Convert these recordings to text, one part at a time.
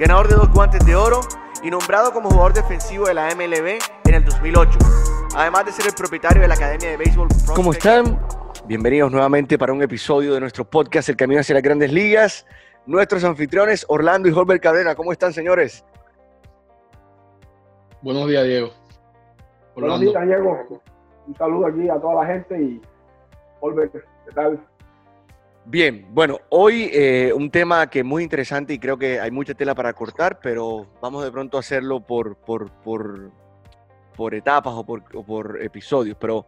ganador de dos guantes de oro y nombrado como jugador defensivo de la MLB en el 2008, además de ser el propietario de la Academia de Béisbol. ¿Cómo están? Bienvenidos nuevamente para un episodio de nuestro podcast El Camino hacia las Grandes Ligas. Nuestros anfitriones Orlando y Holbert Cabrera, ¿cómo están señores? Buenos días, Diego. Buenos días, Diego. Un saludo aquí a toda la gente y Holbert, ¿qué tal? Bien, bueno, hoy eh, un tema que es muy interesante y creo que hay mucha tela para cortar, pero vamos de pronto a hacerlo por, por, por, por etapas o por, por, episodios. Pero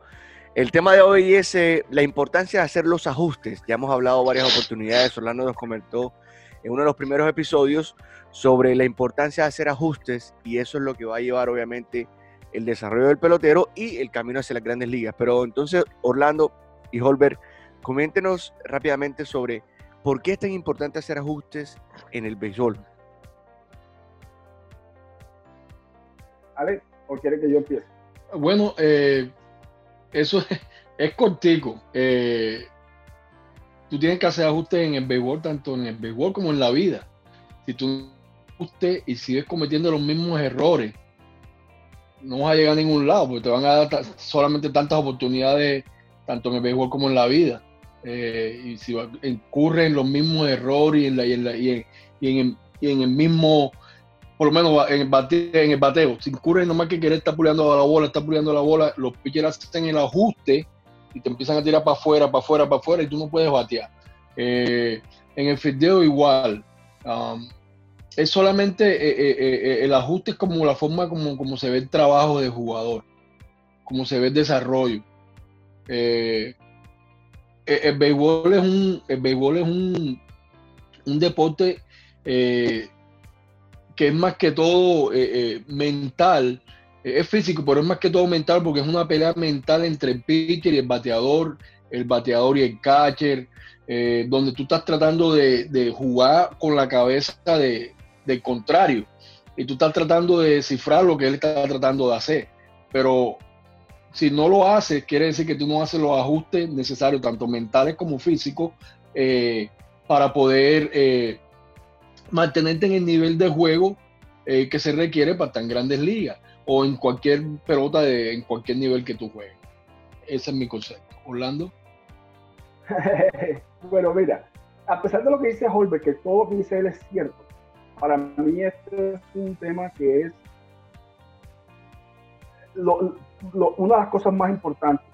el tema de hoy es eh, la importancia de hacer los ajustes. Ya hemos hablado varias oportunidades, Orlando nos comentó en uno de los primeros episodios sobre la importancia de hacer ajustes y eso es lo que va a llevar obviamente el desarrollo del pelotero y el camino hacia las grandes ligas. Pero entonces, Orlando y Holbert, Coméntenos rápidamente sobre por qué es tan importante hacer ajustes en el béisbol. Ale, ¿o quiere que yo empiece? Bueno, eh, eso es, cortico. Eh, tú tienes que hacer ajustes en el béisbol, tanto en el béisbol como en la vida. Si tú ajustes y sigues cometiendo los mismos errores, no vas a llegar a ningún lado, porque te van a dar solamente tantas oportunidades, tanto en el béisbol como en la vida. Eh, y si incurre en los mismos errores y en, la, y, en la, y, en, y, en, el mismo, por lo menos en el, bateo, en el bateo, si incurre nomás que querer estar puliendo la bola, estar puliendo la bola, los pitchers hacen el ajuste y te empiezan a tirar para afuera, para afuera, para afuera y tú no puedes batear. Eh, en el fildeo igual. Um, es solamente eh, el ajuste es como la forma como, como se ve el trabajo de jugador, como se ve el desarrollo. El béisbol es un, el béisbol es un, un deporte eh, que es más que todo eh, mental, es físico, pero es más que todo mental porque es una pelea mental entre el pitcher y el bateador, el bateador y el catcher, donde tú estás tratando de, jugar con la cabeza de, del contrario y tú estás tratando de descifrar lo que él está tratando de hacer. Pero si no lo haces, quiere decir que tú no haces los ajustes necesarios, tanto mentales como físicos, eh, para poder eh, mantenerte en el nivel de juego eh, que se requiere para tan grandes ligas o en cualquier pelota de, en cualquier nivel que tú juegues. Ese es mi concepto. Orlando. bueno, mira, a pesar de lo que dice Holberg, que todo lo que dice él es cierto, para mí este es un tema que es una de las cosas más importantes,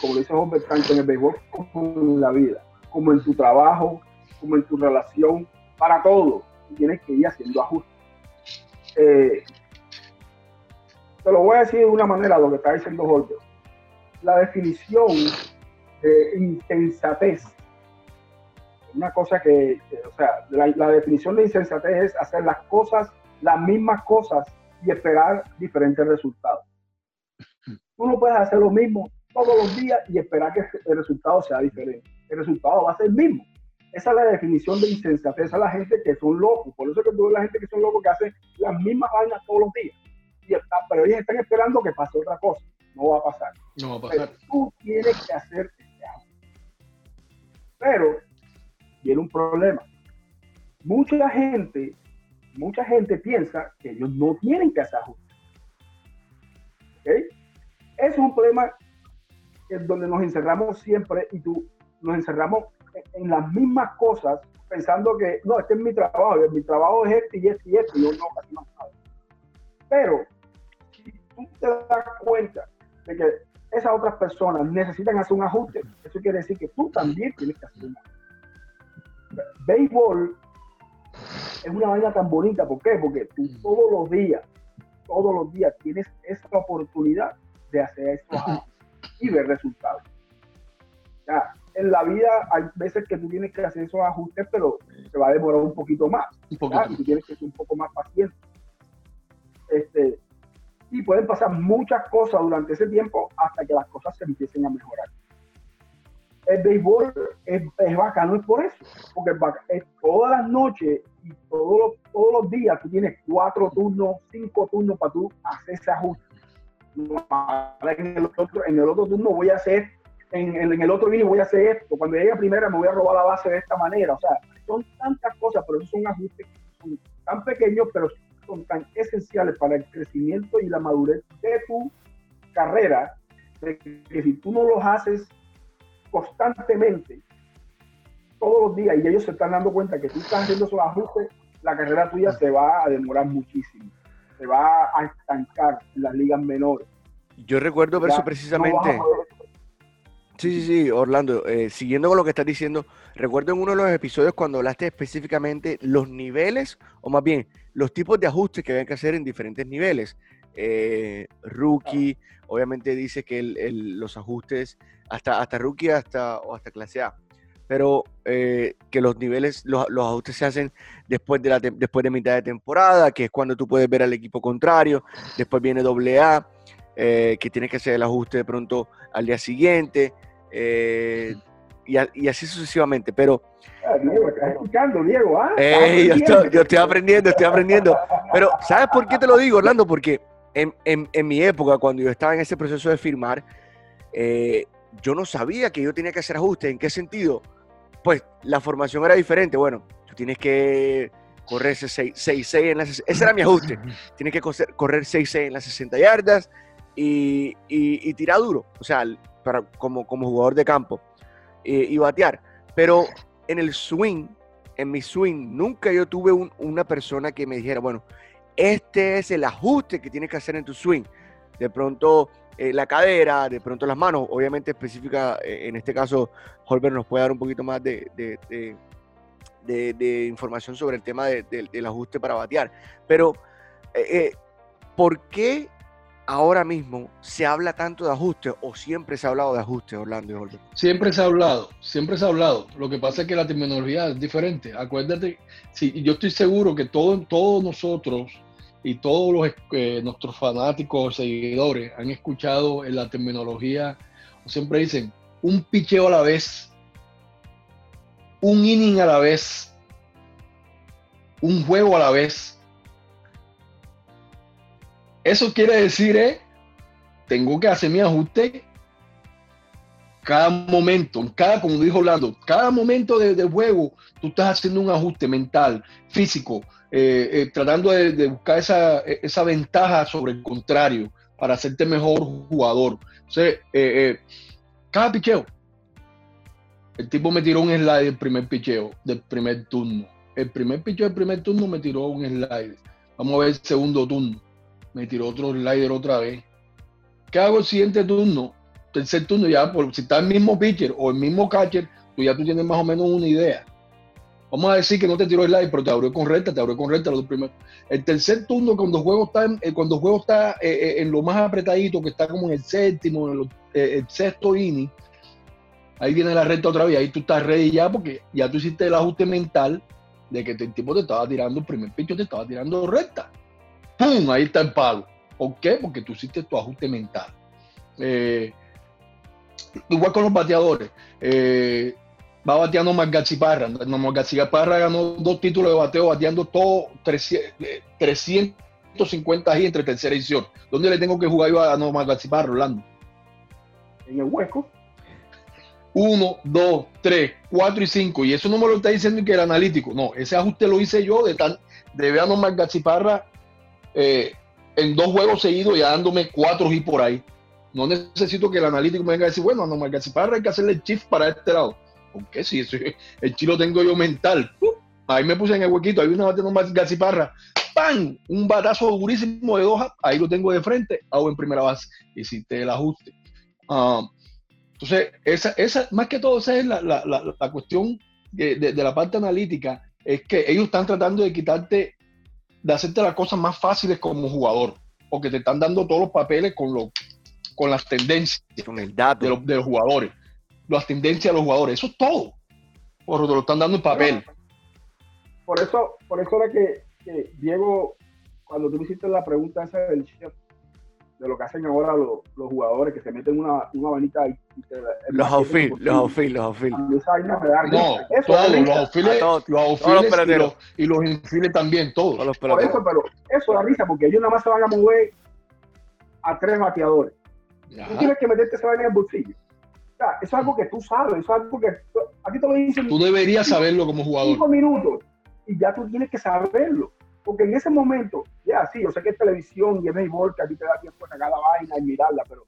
como lo dice Jorge, tanto en el béisbol como en la vida, como en tu trabajo, como en tu relación, para todo, tienes que ir haciendo ajustes. Eh, te lo voy a decir de una manera, lo que está diciendo Jorge. La definición de insensatez, una cosa que, o sea, la, la definición de insensatez es hacer las cosas, las mismas cosas y esperar diferentes resultados. Tú no puedes hacer lo mismo todos los días y esperar que el resultado sea diferente. El resultado va a ser el mismo. Esa es la definición de insensatez a la gente que son locos. Por eso que tú ves la gente que son locos que hacen las mismas vainas todos los días. Y pero ellos están esperando que pase otra cosa. No va a pasar. No va a pasar. tú tienes que hacer este Pero tiene un problema. Mucha gente, mucha gente piensa que ellos no tienen que hacer ajustes. ¿Okay? Es un problema donde nos encerramos siempre y tú nos encerramos en, las mismas cosas pensando que no, este es mi trabajo, mi trabajo es este y este y este, yo no, casi no Pero si tú te das cuenta de que esas otras personas necesitan hacer un ajuste, eso quiere decir que tú también tienes que hacer un ajuste. Béisbol es una vaina tan bonita, ¿por qué? Porque tú todos los días, todos los días tienes esa oportunidad de hacer esto y ver resultados. Ya, en la vida hay veces que tú tienes que hacer esos ajustes, pero se va a demorar un poquito más. Y tú tienes que ser un poco más paciente. Este, y pueden pasar muchas cosas durante ese tiempo hasta que las cosas se empiecen a mejorar. El béisbol es, es bacano, es por eso, porque es todas las noches y todos los, todos los días tú tienes cuatro turnos, cinco turnos para tú hacer ese ajuste. En el otro, en el otro turno voy a hacer, en, en, el otro inning voy a hacer esto, cuando llegue a primera me voy a robar la base de esta manera. O sea, son tantas cosas, pero esos son ajustes tan pequeños, pero son tan esenciales para el crecimiento y la madurez de tu carrera, que si tú no los haces constantemente, todos los días, y ellos se están dando cuenta que tú estás haciendo esos ajustes, la carrera tuya se va a demorar muchísimo, se va a estancar en las ligas menores. Yo recuerdo ver eso precisamente. Sí, sí, sí, Orlando, eh, siguiendo con lo que estás diciendo, recuerdo en uno de los episodios cuando hablaste específicamente los niveles, o más bien, los tipos de ajustes que había que hacer en diferentes niveles. Eh, rookie, obviamente dice que los ajustes hasta, hasta rookie hasta, o hasta clase A, pero eh, que los niveles, los, ajustes se hacen después de, la, después de mitad de temporada, que es cuando tú puedes ver al equipo contrario, después viene doble A, que tienes que hacer el ajuste de pronto al día siguiente, eh, y, así sucesivamente. Pero. Ah, Diego, estás escuchando, Diego. ¿ah? yo, estoy, aprendiendo, estoy aprendiendo. Pero, ¿sabes por qué te lo digo, Orlando? Porque en, en, mi época, cuando yo estaba en ese proceso de firmar, eh, yo no sabía que yo tenía que hacer ajustes. ¿En qué sentido? Pues la formación era diferente. Bueno, tú tienes que correr ese 6-6 en las... Ese era mi ajuste. Tienes que correr 6-6 en las 60 yardas y, y, y tirar duro. O sea, para, como, como jugador de campo eh, y batear. Pero en el swing, en mi swing, nunca yo tuve una persona que me dijera, bueno, este es el ajuste que tienes que hacer en tu swing. De pronto eh, la cadera, de pronto las manos, obviamente específica, eh, en este caso, Holber nos puede dar un poquito más de, de, de, información sobre el tema del ajuste para batear. Pero, ¿por qué ahora mismo se habla tanto de ajuste o siempre se ha hablado de ajuste, Orlando y Siempre se ha hablado, siempre se ha hablado. Lo que pasa es que la terminología es diferente. Acuérdate, sí, yo estoy seguro que todos nosotros y todos los, eh, nuestros fanáticos, seguidores han escuchado en la terminología, siempre dicen, un picheo a la vez, un inning a la vez, un juego a la vez. Eso quiere decir, eh, tengo que hacer mi ajuste cada momento, cada, como dijo Orlando, cada momento de, juego, tú estás haciendo un ajuste mental, físico, eh, eh, tratando de, buscar esa, esa, ventaja sobre el contrario para hacerte mejor jugador. O cada picheo. El tipo me tiró un slide del primer picheo, del primer turno. El primer picheo del primer turno me tiró un slide. Vamos a ver el segundo turno me tiró otro slider otra vez. ¿Qué hago el siguiente turno? Tercer turno, ya por si está el mismo pitcher o el mismo catcher, tú ya tú tienes más o menos una idea. Vamos a decir que no te tiró el slider, pero te abrió con recta, te abrió con recta los primeros. El tercer turno, cuando el juego está, en, eh, cuando el juego está eh, eh, en lo más apretadito, que está como en el séptimo, en el, sexto inning, ahí viene la recta otra vez, ahí tú estás ready ya, porque ya tú hiciste el ajuste mental de que el tipo te estaba tirando, el primer pitcher te estaba tirando recta. ¡pum! Ahí está el palo. ¿Por qué? Porque tú hiciste tu ajuste mental. Eh, igual con los bateadores. Eh, va bateando Margachi Parra. Margachi Parra ganó dos títulos de bateo bateando todo 350 y entre tercera edición. ¿Dónde le tengo que jugar yo a no, Margachi Parra, Rolando? En el hueco. Uno, dos, tres, cuatro y cinco. Y eso no me lo está diciendo que el analítico. No, ese ajuste lo hice yo de tan de ver a Parra eh, en dos juegos seguidos ya dándome cuatro y por ahí. No necesito que el analítico me venga a decir, bueno, no, Parra hay que hacerle el shift para este lado. Porque si eso, el chilo tengo yo mental. ahí me puse en el huequito, ahí una más Parra. ¡Pam! Un batazo durísimo de dos, ahí lo tengo de frente, hago en primera base. Hiciste el ajuste. Ah, entonces, esa, esa, más que todo, esa es la, la, la, cuestión de, de, la parte analítica, es que ellos están tratando de quitarte de hacerte las cosas más fáciles como jugador, porque te están dando todos los papeles con, lo, con las tendencias con el dato. De, los, de los jugadores, las tendencias de los jugadores, eso es todo, porque te lo están dando en papel. Por eso, por eso era que, Diego cuando tú me hiciste la pregunta esa del chef, de lo que hacen ahora los, los jugadores que se meten una, una vanita y, y te, Los outfield, los outfield, los da No. Eso todos, los todos, los los y los, y los infielders también, todos. Todos los Por eso, pero eso da risa porque ellos nada más se van a mover a tres bateadores. Tú Ajá. tienes que meterte esa vaina en el bolsillo. Sea, eso es algo que tú sabes, eso es algo que a ti te lo dicen Tú deberías saberlo como jugador. cinco minutos y ya tú tienes que saberlo. Porque en ese momento, ya sí, yo sé que es televisión y es béisbol, que a ti te da tiempo de la vaina y mirarla, pero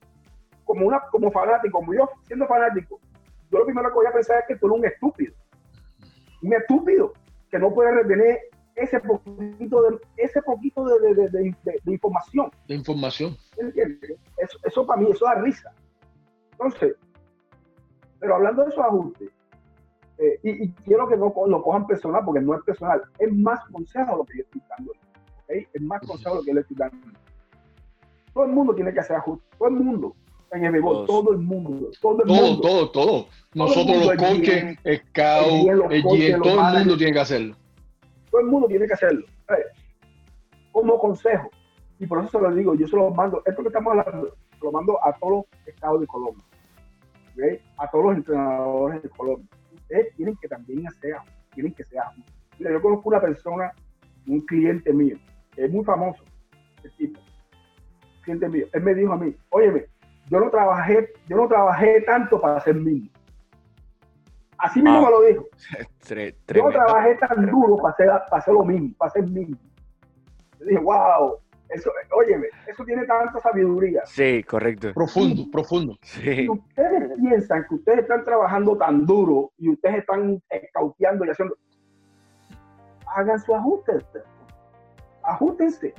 como una como fanático, como yo siendo fanático, yo lo primero que voy a pensar es que tú eres un estúpido. Un estúpido que no puede retener ese poquito de, ese poquito de, de- de- de- de- de información. de información. ¿Entiendes? Eso, eso para mí, eso da risa. Entonces, pero hablando de esos ajustes, eh, y, y quiero que no lo cojan personal, porque no es personal, es más consejo lo que yo estoy dando. Es más consejo lo que yo le estoy dando. Todo el mundo tiene que hacer ajustes, todo el mundo. En el béisbol, todo el mundo, todo el Todo, mundo. todo, todo. Nosotros mundo, los el coaches, el scout, coaches, todo el mundo tiene que hacerlo. todo el mundo tiene que hacerlo. ¿sabes? Como consejo. Y por eso se lo digo, yo se lo mando, esto que estamos hablando, se lo mando a todos los estados de Colombia. A todos los entrenadores de Colombia. Ustedes tienen que también hacer, tienen que ser. Mira, yo conozco una persona, un cliente mío, es muy famoso, el tipo, cliente mío. Él me dijo a mí, óyeme, yo no trabajé, yo no trabajé tanto para ser mismo. Así mismo Ah. me lo dijo. Yo no trabajé tan duro para hacer, para hacer lo mismo, para ser mismo. Yo dije, wow, eso, óyeme, eso tiene tanta sabiduría. Sí, correcto. Profundo, profundo. Si ustedes piensan que ustedes están trabajando tan duro y ustedes están escauteando y haciendo, hagan su ajuste. Ajustense.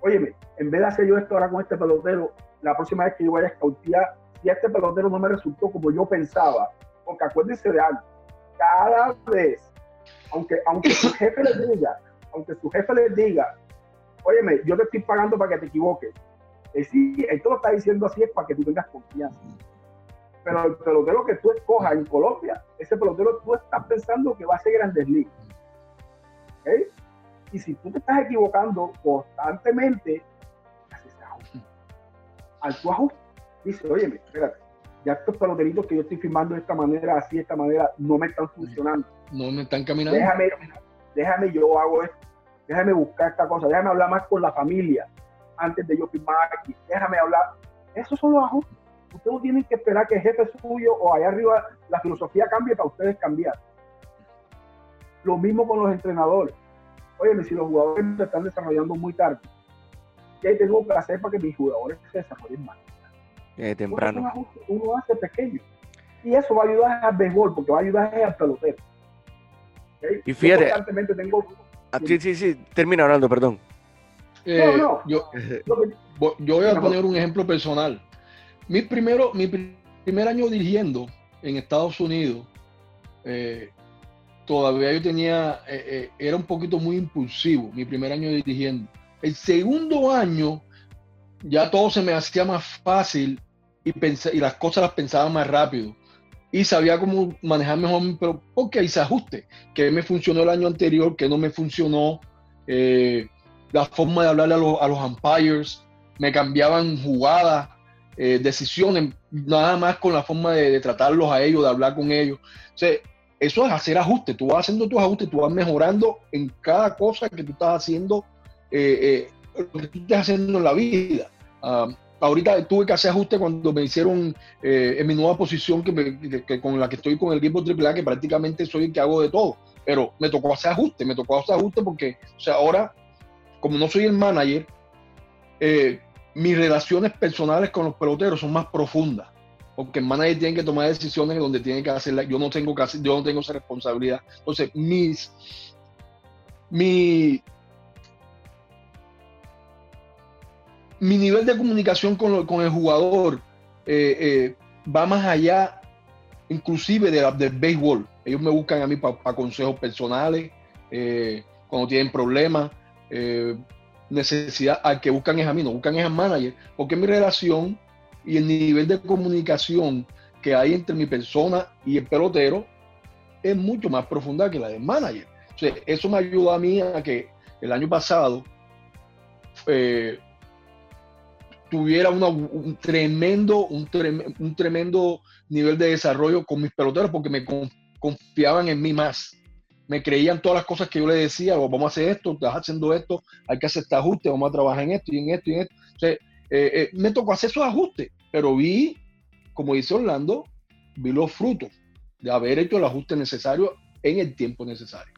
Óyeme, en vez de hacer yo esto ahora con este pelotero, la próxima vez que yo vaya a escautear, si este pelotero no me resultó como yo pensaba, porque acuérdense de algo, cada vez, aunque, aunque su jefe les diga, aunque su jefe les diga, óyeme, yo te estoy pagando para que te equivoques, eh, sí, esto lo está diciendo así es para que tú tengas confianza. Pero el pelotero que tú escojas en Colombia, ese pelotero tú estás pensando que va a ser grandes ligas. ¿Ok? Y si tú te estás equivocando constantemente, haces ese ajuste. Al tu ajuste, dice, oye, espérate, ya estos peloteritos que yo estoy firmando de esta manera, así, de esta manera, no me están funcionando. No me están caminando. Déjame, déjame yo hago esto, déjame buscar esta cosa, déjame hablar más con la familia antes de yo firmar aquí, déjame hablar. Esos son los ajustes. Ustedes no tienen que esperar que el jefe suyo o allá arriba la filosofía cambie para ustedes cambiar. Lo mismo con los entrenadores. Oye, si los jugadores se están desarrollando muy tarde, ¿qué tengo que hacer para que mis jugadores se desarrollen más? Eh, temprano. uno hace pequeño. Y eso va a ayudar al béisbol, porque va a ayudar al pelotero. ¿Ok? Y Yo fíjate- constantemente tengo Ah, sí, sí, sí. Termina hablando, perdón. Eh, No, no. Yo, Yo voy a poner un ejemplo personal. Mi, primero, mi pri- primer año dirigiendo en Estados Unidos, eh, todavía yo tenía, eh, eh, era un poquito muy impulsivo, mi primer año dirigiendo. El segundo año, ya todo se me hacía más fácil y, pensé- y las cosas las pensaba más rápido. Y sabía cómo manejar mejor, pero porque hice ajuste. Que me funcionó el año anterior, que no me funcionó. eh, la forma de hablarle a los, a los umpires, me cambiaban jugadas, eh, decisiones, nada más con la forma de, tratarlos a ellos, de hablar con ellos. O eso es hacer ajustes, tú vas haciendo tus ajustes, tú vas mejorando en cada cosa que tú estás haciendo, eh, eh, lo que tú estás haciendo en la vida. Ah, ahorita tuve que hacer ajustes cuando me hicieron eh, en mi nueva posición que, con la que estoy con el equipo AAA, que prácticamente soy el que hago de todo. Pero me tocó hacer ajustes, me tocó hacer ajustes porque, o sea, ahora como no soy el manager, eh, mis relaciones personales con los peloteros son más profundas. Porque el manager tiene que tomar decisiones donde tiene que hacerlas. Yo no tengo que yo no tengo esa responsabilidad. Entonces, mis, mi, mi nivel de comunicación con, lo- con el jugador eh, eh, va más allá, inclusive de la- del béisbol. Ellos me buscan a mí para consejos personales, eh, cuando tienen problemas necesidad, al que buscan es a mí, no buscan es al manager, porque mi relación y el nivel de comunicación que hay entre mi persona y el pelotero es mucho más profunda que la del manager. Eso me ayuda a mí a que el año pasado tuviera un tremendo, un, un, tremendo nivel de desarrollo con mis peloteros porque me confiaban en mí más. Me creían todas las cosas que yo le decía, vamos a hacer esto, estás haciendo esto, hay que hacer este ajuste, vamos a trabajar en esto y en esto y en esto. Eh, eh, me tocó hacer esos ajustes, pero vi, como dice Orlando, vi los frutos de haber hecho el ajuste necesario en el tiempo necesario.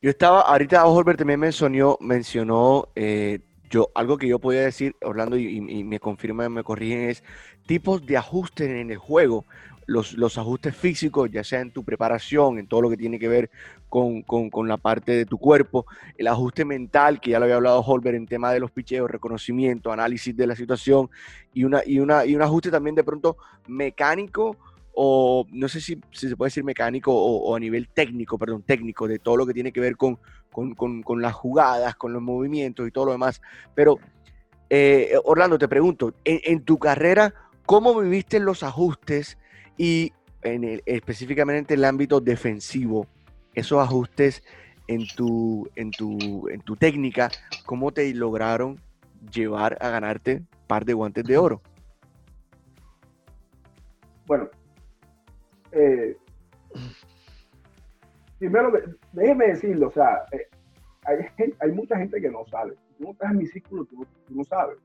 Yo estaba, ahorita Holbert también mencionó, mencionó eh, yo, algo que yo podía decir, Orlando, y, me confirman, me corrigen, es tipos de ajustes en el juego. Los, los, ajustes físicos, ya sea en tu preparación, en todo lo que tiene que ver con, con, la parte de tu cuerpo, el ajuste mental, que ya lo había hablado Holbert en tema de los picheos, reconocimiento, análisis de la situación, y, una, y, una, y un ajuste también de pronto mecánico o no sé si, se puede decir mecánico o, a nivel técnico, perdón, técnico, de todo lo que tiene que ver con, con, las jugadas, con los movimientos y todo lo demás. Pero, eh, Orlando, te pregunto, en, tu carrera, ¿cómo viviste los ajustes y específicamente en el ámbito defensivo, esos ajustes en tu, en tu, en tu técnica, cómo te lograron llevar a ganarte par de guantes de oro? Bueno, eh, primero, déjeme decirlo, o sea, eh, hay, mucha gente que no sabe. Si tú no estás en mi círculo, tú, no sabes.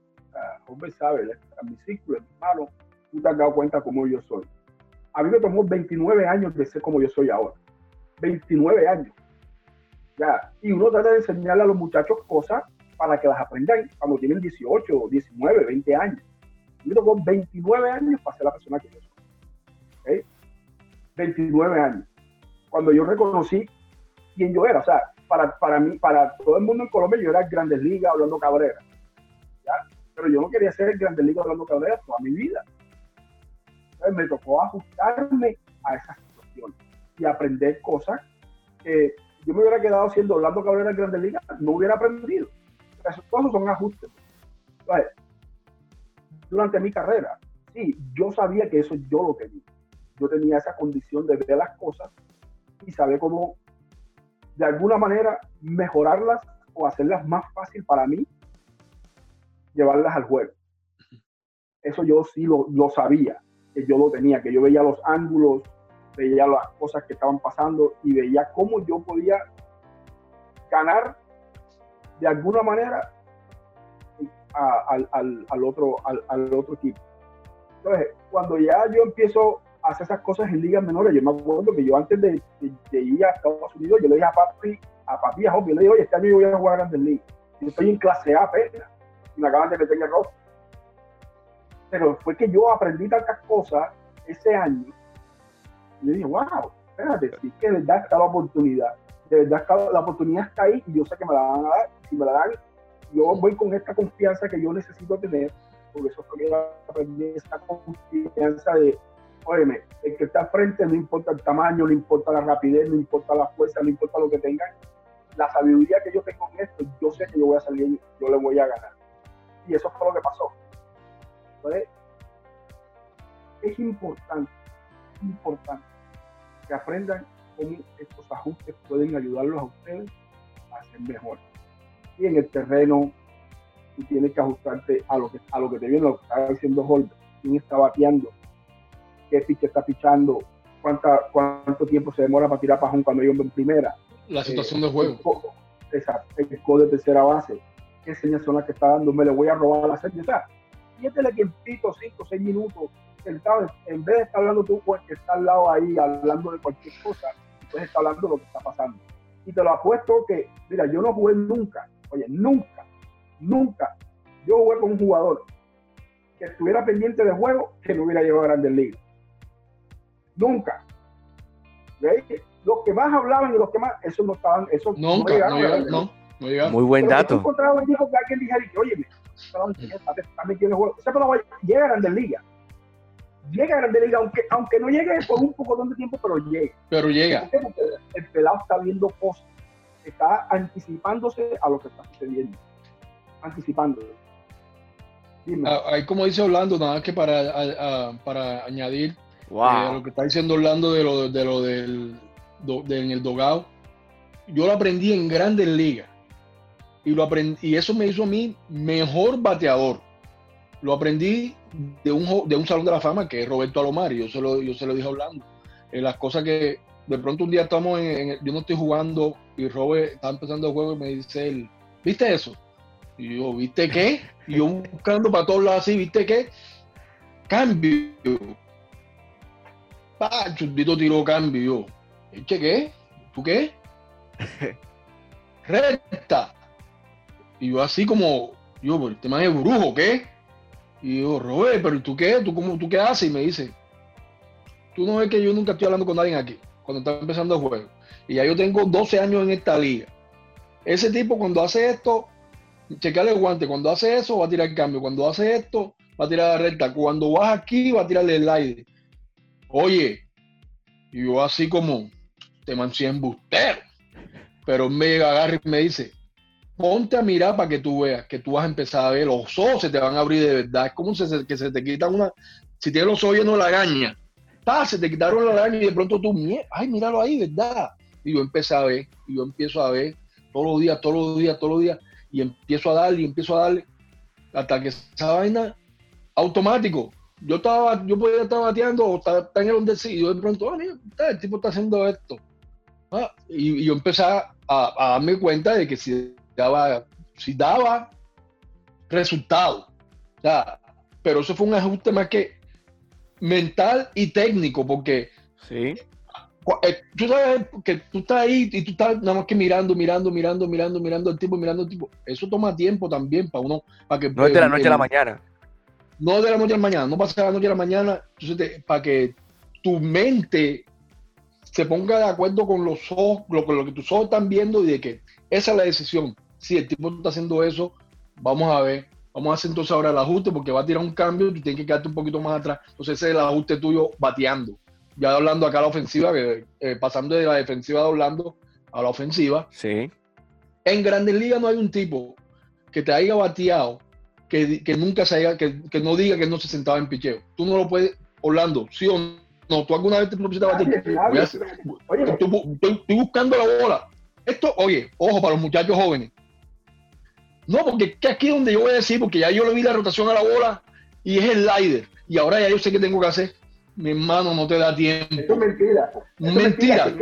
O sea, sabe, en mi círculo, en mi mano, tú te has dado cuenta cómo yo soy. A mí me tomó 29 años de ser como yo soy ahora. 29 años. Ya. Y uno trata de enseñarle a los muchachos cosas para que las aprendan cuando tienen 18, 19, 20 años. A mí me tomó 29 años para ser la persona que yo soy. 29 años, cuando yo reconocí quién yo era. O sea, para, para mí, para todo el mundo en Colombia, yo era Grandes Ligas hablando Cabrera. Pero yo no quería ser el Grandes Ligas hablando Cabrera toda mi vida. Entonces me tocó ajustarme a esas situaciones y aprender cosas que yo me hubiera quedado siendo Orlando Cabrera en Grandes Ligas, no hubiera aprendido. Esos, todos son ajustes. Entonces, durante mi carrera, sí, yo sabía que eso yo lo tenía yo tenía esa condición de ver las cosas y saber cómo de alguna manera mejorarlas o hacerlas más fácil para mí, llevarlas al juego. Eso yo sí lo, sabía, que yo lo tenía, que yo veía los ángulos, veía las cosas que estaban pasando y veía cómo yo podía ganar de alguna manera al, otro, al, al, otro equipo. Entonces, cuando ya yo empiezo hace esas cosas en ligas menores. Yo me acuerdo que yo antes de, ir a Estados Unidos, yo le dije a papi, a papi, a yo le dije, oye, este año yo voy a jugar a Grandes Ligas. Yo estoy en clase A apenas y me acaban de meter en el roster. Pero fue que yo aprendí tantas cosas ese año. Y yo dije, wow, espérate, sí que de verdad está la oportunidad. De verdad la oportunidad está ahí y yo sé que me la van a dar. Si me la dan, yo voy con esta confianza que yo necesito tener, porque eso fue que aprendí, esta confianza de óyeme, el que está frente no importa el tamaño, no importa la rapidez, no importa la fuerza, no importa lo que tengan. La sabiduría que yo tengo en esto, yo sé que yo voy a salir, yo le voy a ganar. Y eso fue lo que pasó. Entonces, es importante, importante que aprendan cómo estos ajustes pueden ayudarlos a ustedes a ser mejor. Y en el terreno, tú tienes que ajustarte a lo que, a lo que te viene, lo que está diciendo Holder, quién está bateando, qué pitch está pichando, cuánta, cuánto tiempo se demora para tirar pajón cuando hay hombre en primera. La situación de juego. exacto, el code de tercera base. ¿Qué señas son las que está dando? Me le voy a robar la serie. O sea, siéntele tiempito, 5 o 6 minutos, sentado, en vez de estar hablando tú con el que está al lado ahí, hablando de cualquier cosa, entonces está hablando de lo que está pasando. Y te lo apuesto que, mira, yo no jugué nunca, oye, nunca, nunca. Yo jugué con un jugador que estuviera pendiente de juego que no hubiera llevado a Grandes Ligas. Nunca. Los que más hablaban y los que más, eso no estaban, eso Nunca, no llegaron. No, no, llegaron. Muy buen dato. encontraba un equipo que alguien dijera, oye, también tiene juego. O sea, pero llega a Grandes Ligas. Llega a Grandes Ligas, aunque, aunque no llegue por un poco de tiempo, pero llega. Pero llega. Porque el pelado está viendo cosas, está anticipándose a lo que está sucediendo. Anticipándose. Ah, ahí como dice Orlando, nada que para, para añadir eh, lo que está diciendo Orlando de lo, de lo del en el dogado, yo lo aprendí en grandes ligas. y, lo aprendí, y eso me hizo a mí mejor bateador. Lo aprendí de un, de un salón de la fama que es Roberto Alomar, yo se lo, yo se lo dije hablando. En las cosas que de pronto un día estamos en, yo no estoy jugando y Robert está empezando el juego y me dice él, ¿viste eso? Y yo, ¿viste qué? Y yo buscando para todos lados así, ¿viste qué? Cambio. Pa, chutito tiró cambio. Yo, qué? ¿Tú qué? Recta. Y yo así como, yo, pero este man es brujo, ¿qué? Y yo, Robert, pero ¿tú qué? ¿Tú, cómo, ¿Tú qué haces? Y me dice, tú no ves que yo nunca estoy hablando con nadie aquí, cuando está empezando el juego. Y ya yo tengo 12 años en esta liga. Ese tipo cuando hace esto, chequeale el guante, cuando hace eso va a tirar el cambio, cuando hace esto va a tirar la recta, cuando vas aquí va a tirarle el aire. Oye, yo así como, te manché embustero. Pero me agarra y me dice, ponte a mirar para que tú veas, que tú vas a empezar a ver, los ojos se te van a abrir de verdad. Es como que se te quita una, si tienes los ojos llenos de la araña, se te quitaron la araña y de pronto tú, ay, míralo ahí, ¿verdad? Y yo empecé a ver, y yo empiezo a ver todos los días, todos los días, todos los días, y empiezo a darle, y empiezo a darle, hasta que esa vaina automático. Yo estaba, yo podía estar bateando o estar en el sí, y yo de pronto, ah, mira, el tipo está haciendo esto. Ah, y, yo empecé a, darme cuenta de que si daba, si daba resultado. pero eso fue un ajuste más que mental y técnico, porque sí. Eh, tú sabes que tú estás ahí y tú estás nada más que mirando, mirando, mirando, mirando, mirando al tipo, mirando al tipo. Eso toma tiempo también para uno, para que... No es de la noche a la mañana. No de la noche a la mañana, no pasa de la noche a la mañana, entonces para que tu mente se ponga de acuerdo con los ojos, lo, con lo que tus ojos están viendo y de que esa es la decisión. Si el tipo está haciendo eso, vamos a ver, vamos a hacer entonces ahora el ajuste porque va a tirar un cambio y tienes que quedarte un poquito más atrás. Entonces ese es el ajuste tuyo bateando ya hablando acá a la ofensiva, eh, pasando de la defensiva de Orlando a la ofensiva. Sí. En Grandes Ligas no hay un tipo que te haya bateado que, nunca se haya, que, no diga que no se sentaba en picheo. Tú no lo puedes, Orlando, sí o no. Tú alguna vez te pusiste a batir. estoy, buscando la bola. Esto, oye, ojo para los muchachos jóvenes. No, porque aquí es donde yo voy a decir, porque ya yo le vi la rotación a la bola y es el slider. Y ahora ya yo sé qué tengo que hacer mi hermano, no te da tiempo. Eso es mentira. mentira.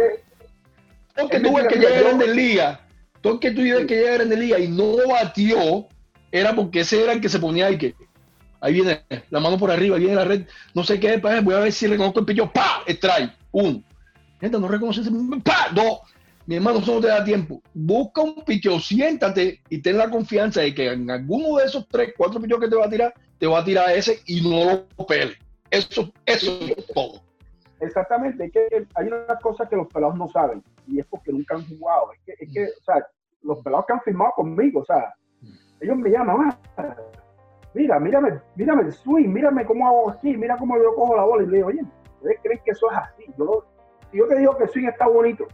Porque tú ves que llega Grandes Ligas, tú que tú ves que llega Grandes Ligas y no batió, era porque ese era el que se ponía ahí que ahí viene la mano por arriba, viene la red, no sé qué, voy a ver si reconozco el pillo, pa, strike, uno. Gente, no reconoce ese, pa, dos. Mi hermano, eso no te da tiempo. Busca un picho, siéntate y ten la confianza de que en alguno de esos tres, cuatro pichos que te va a tirar, te va a tirar ese y no lo pele. Eso, eso es todo. Exactamente, es que hay una cosa que los pelados no saben, y es porque nunca han jugado. Es que, es que o sea, los pelados que han firmado conmigo, o sea, ellos me llaman, ah, mira, mírame, mírame el swing, mírame cómo hago aquí, mira cómo yo cojo la bola, y le digo, oye, ¿ustedes creen que eso es así? Yo si yo te digo que el swing está bonito,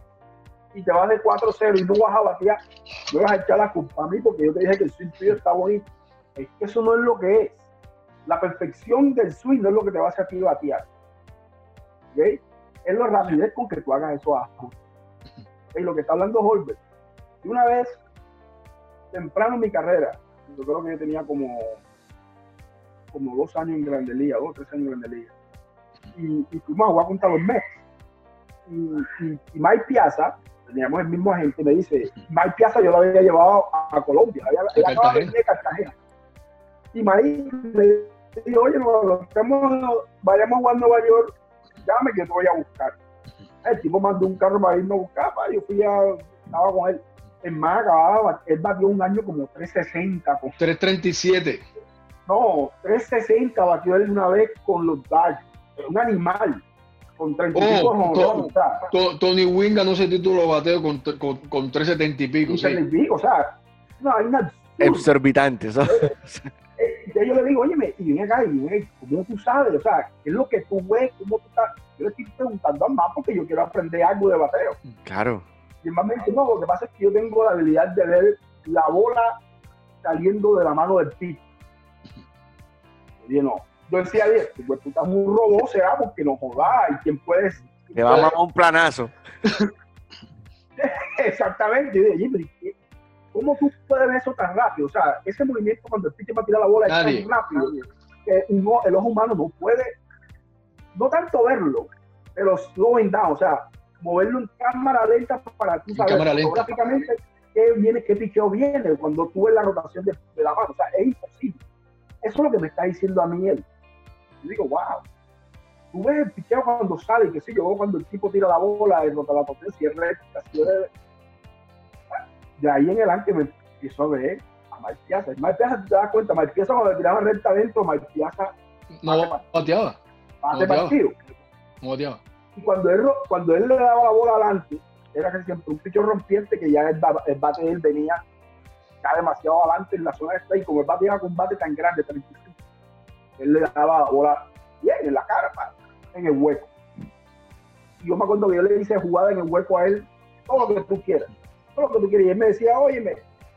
y te vas de 4-0 y no vas a batear, no vas a echar la culpa a mí porque yo te dije que el swing tuyo está bonito. Es que eso no es lo que es la perfección del swing no es lo que te va a hacer a batear. Es la rapidez con que tú hagas eso ajustes. Y lo que está hablando Holbert. Y una vez, temprano en mi carrera, yo creo que yo tenía como, como dos años en Grande Liga, dos o tres años en Grande Liga. Y, y fuimos a jugar contra los Mets. Y, Mike Piazza, teníamos el mismo agente, me dice, Mike Piazza yo lo había llevado a, Colombia, había, acabado de venir de Cartagena. Y Mike me dijo, oye, nos estamos, vayamos a jugar a Nueva York, llame que te voy a buscar. El tipo mandó un carro para irme a buscar, yo fui a, estaba con él. Es más, acababa, él batió un año como 360. Con, 337. No, 360 batió él una vez con los Dodgers. Un animal. Con 35 oh, to, Tony Wynn ganó ese título bateo con, con, con 370 y pico. Sí. Y pico, o sea, no, hay una exorbitante. yo le digo, oye, y viene acá y viene, ¿cómo tú sabes? O sea, ¿qué es lo que tú ves? ¿Cómo tú estás? Yo le estoy preguntando a más porque yo quiero aprender algo de bateo. Claro. Y más me dice, no, lo que pasa es que yo tengo la habilidad de ver la bola saliendo de la mano del pitch. Y no. Yo decía, pues tú estás un robot, será porque no jodas. ¿Y quién puedes? Te vamos a un planazo. Exactamente. Y dije, ¿cómo tú puedes ver eso tan rápido? O sea, ese movimiento cuando el pitcher va a tirar la bola es tan rápido que el ojo humano no puede, no tanto verlo, pero slowing down, o sea, moverlo en cámara lenta para tú saber fotográficamente qué viene, qué picheo viene cuando tú ves la rotación de, la mano. O sea, es imposible. Eso es lo que me está diciendo a mí él. Yo digo, wow. Tú ves el picheo cuando sale, que sí, yo veo cuando el tipo tira la bola, el rota la potencia, es recta, de... de ahí en adelante me empiezo a ver a Piazza, te das cuenta, Mike Piazza cuando le tiraba recta adentro, Mike Piazza... No bateaba. Partido. No bateaba. Y cuando él, cuando él le daba la bola adelante, era que siempre un picho rompiente que ya el, bate de él venía ya demasiado adelante en la zona de strike. Como el bate iba con bate tan grande, 35, él le daba la bola bien en la cara, en el hueco. Y yo me acuerdo que yo le hice jugada en el hueco a él, todo lo que tú quieras, todo lo que tú quieras. Y él me decía, oye, me,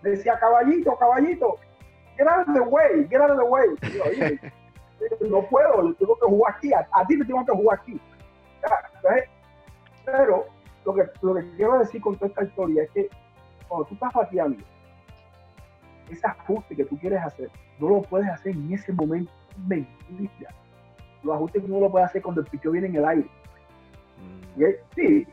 decía, caballito, caballito, get out of the way, get out of the way. no puedo, tengo que jugar aquí, a, a ti te tengo que jugar aquí. Pero lo que, lo que quiero decir con toda esta historia es que cuando tú estás bateando, ese ajuste que tú quieres hacer, no lo puedes hacer en ese momento. Mentira. Los ajustes que uno lo puede hacer cuando el picho viene en el aire. Mm. Sí.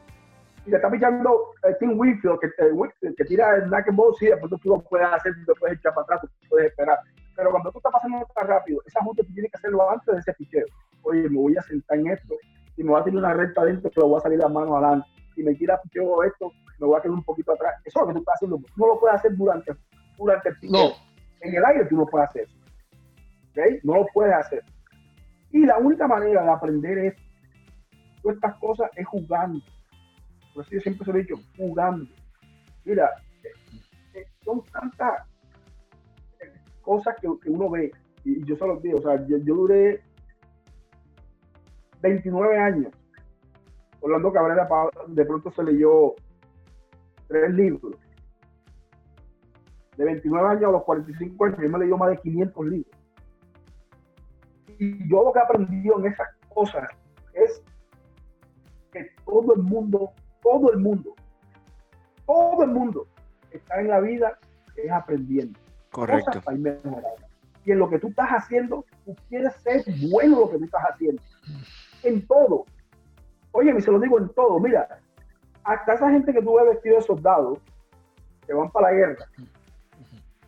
Si te está pichando el Team Winfield, que, eh, que tira el and ball, sí, después tú lo puedes hacer, tú puedes echar para atrás, tú puedes esperar. Pero cuando tú estás pasando tan rápido, ese ajuste tú tienes que hacerlo antes de ese picheo. Oye, me voy a sentar en esto, si me va a tirar una recta adentro, que lo voy a salir las manos adelante. Si me tira yo esto, me voy a quedar un poquito atrás. Eso es lo que tú estás haciendo. No lo puedes hacer durante, durante el No. En el aire tú no puedes hacer eso. ¿Okay? No lo puedes hacer. Y la única manera de aprender es, todas estas cosas es jugando. Por eso yo siempre se lo he dicho, jugando. Mira, eh, eh, son tantas eh, cosas que, uno ve, y yo se los digo, o sea, yo duré 29 años. Orlando Cabrera de pronto se leyó tres libros. De 29 años a los 45 años, yo me leyó más de 500 libros. Y yo lo que he aprendido en esas cosas es que todo el mundo, todo el mundo, todo el mundo está en la vida es aprendiendo. Correcto. Y en lo que tú estás haciendo, tú quieres ser bueno lo que tú estás haciendo en todo. Oye, y se lo digo en todo. Mira, hasta esa gente que tú ves vestido de soldados, que van para la guerra,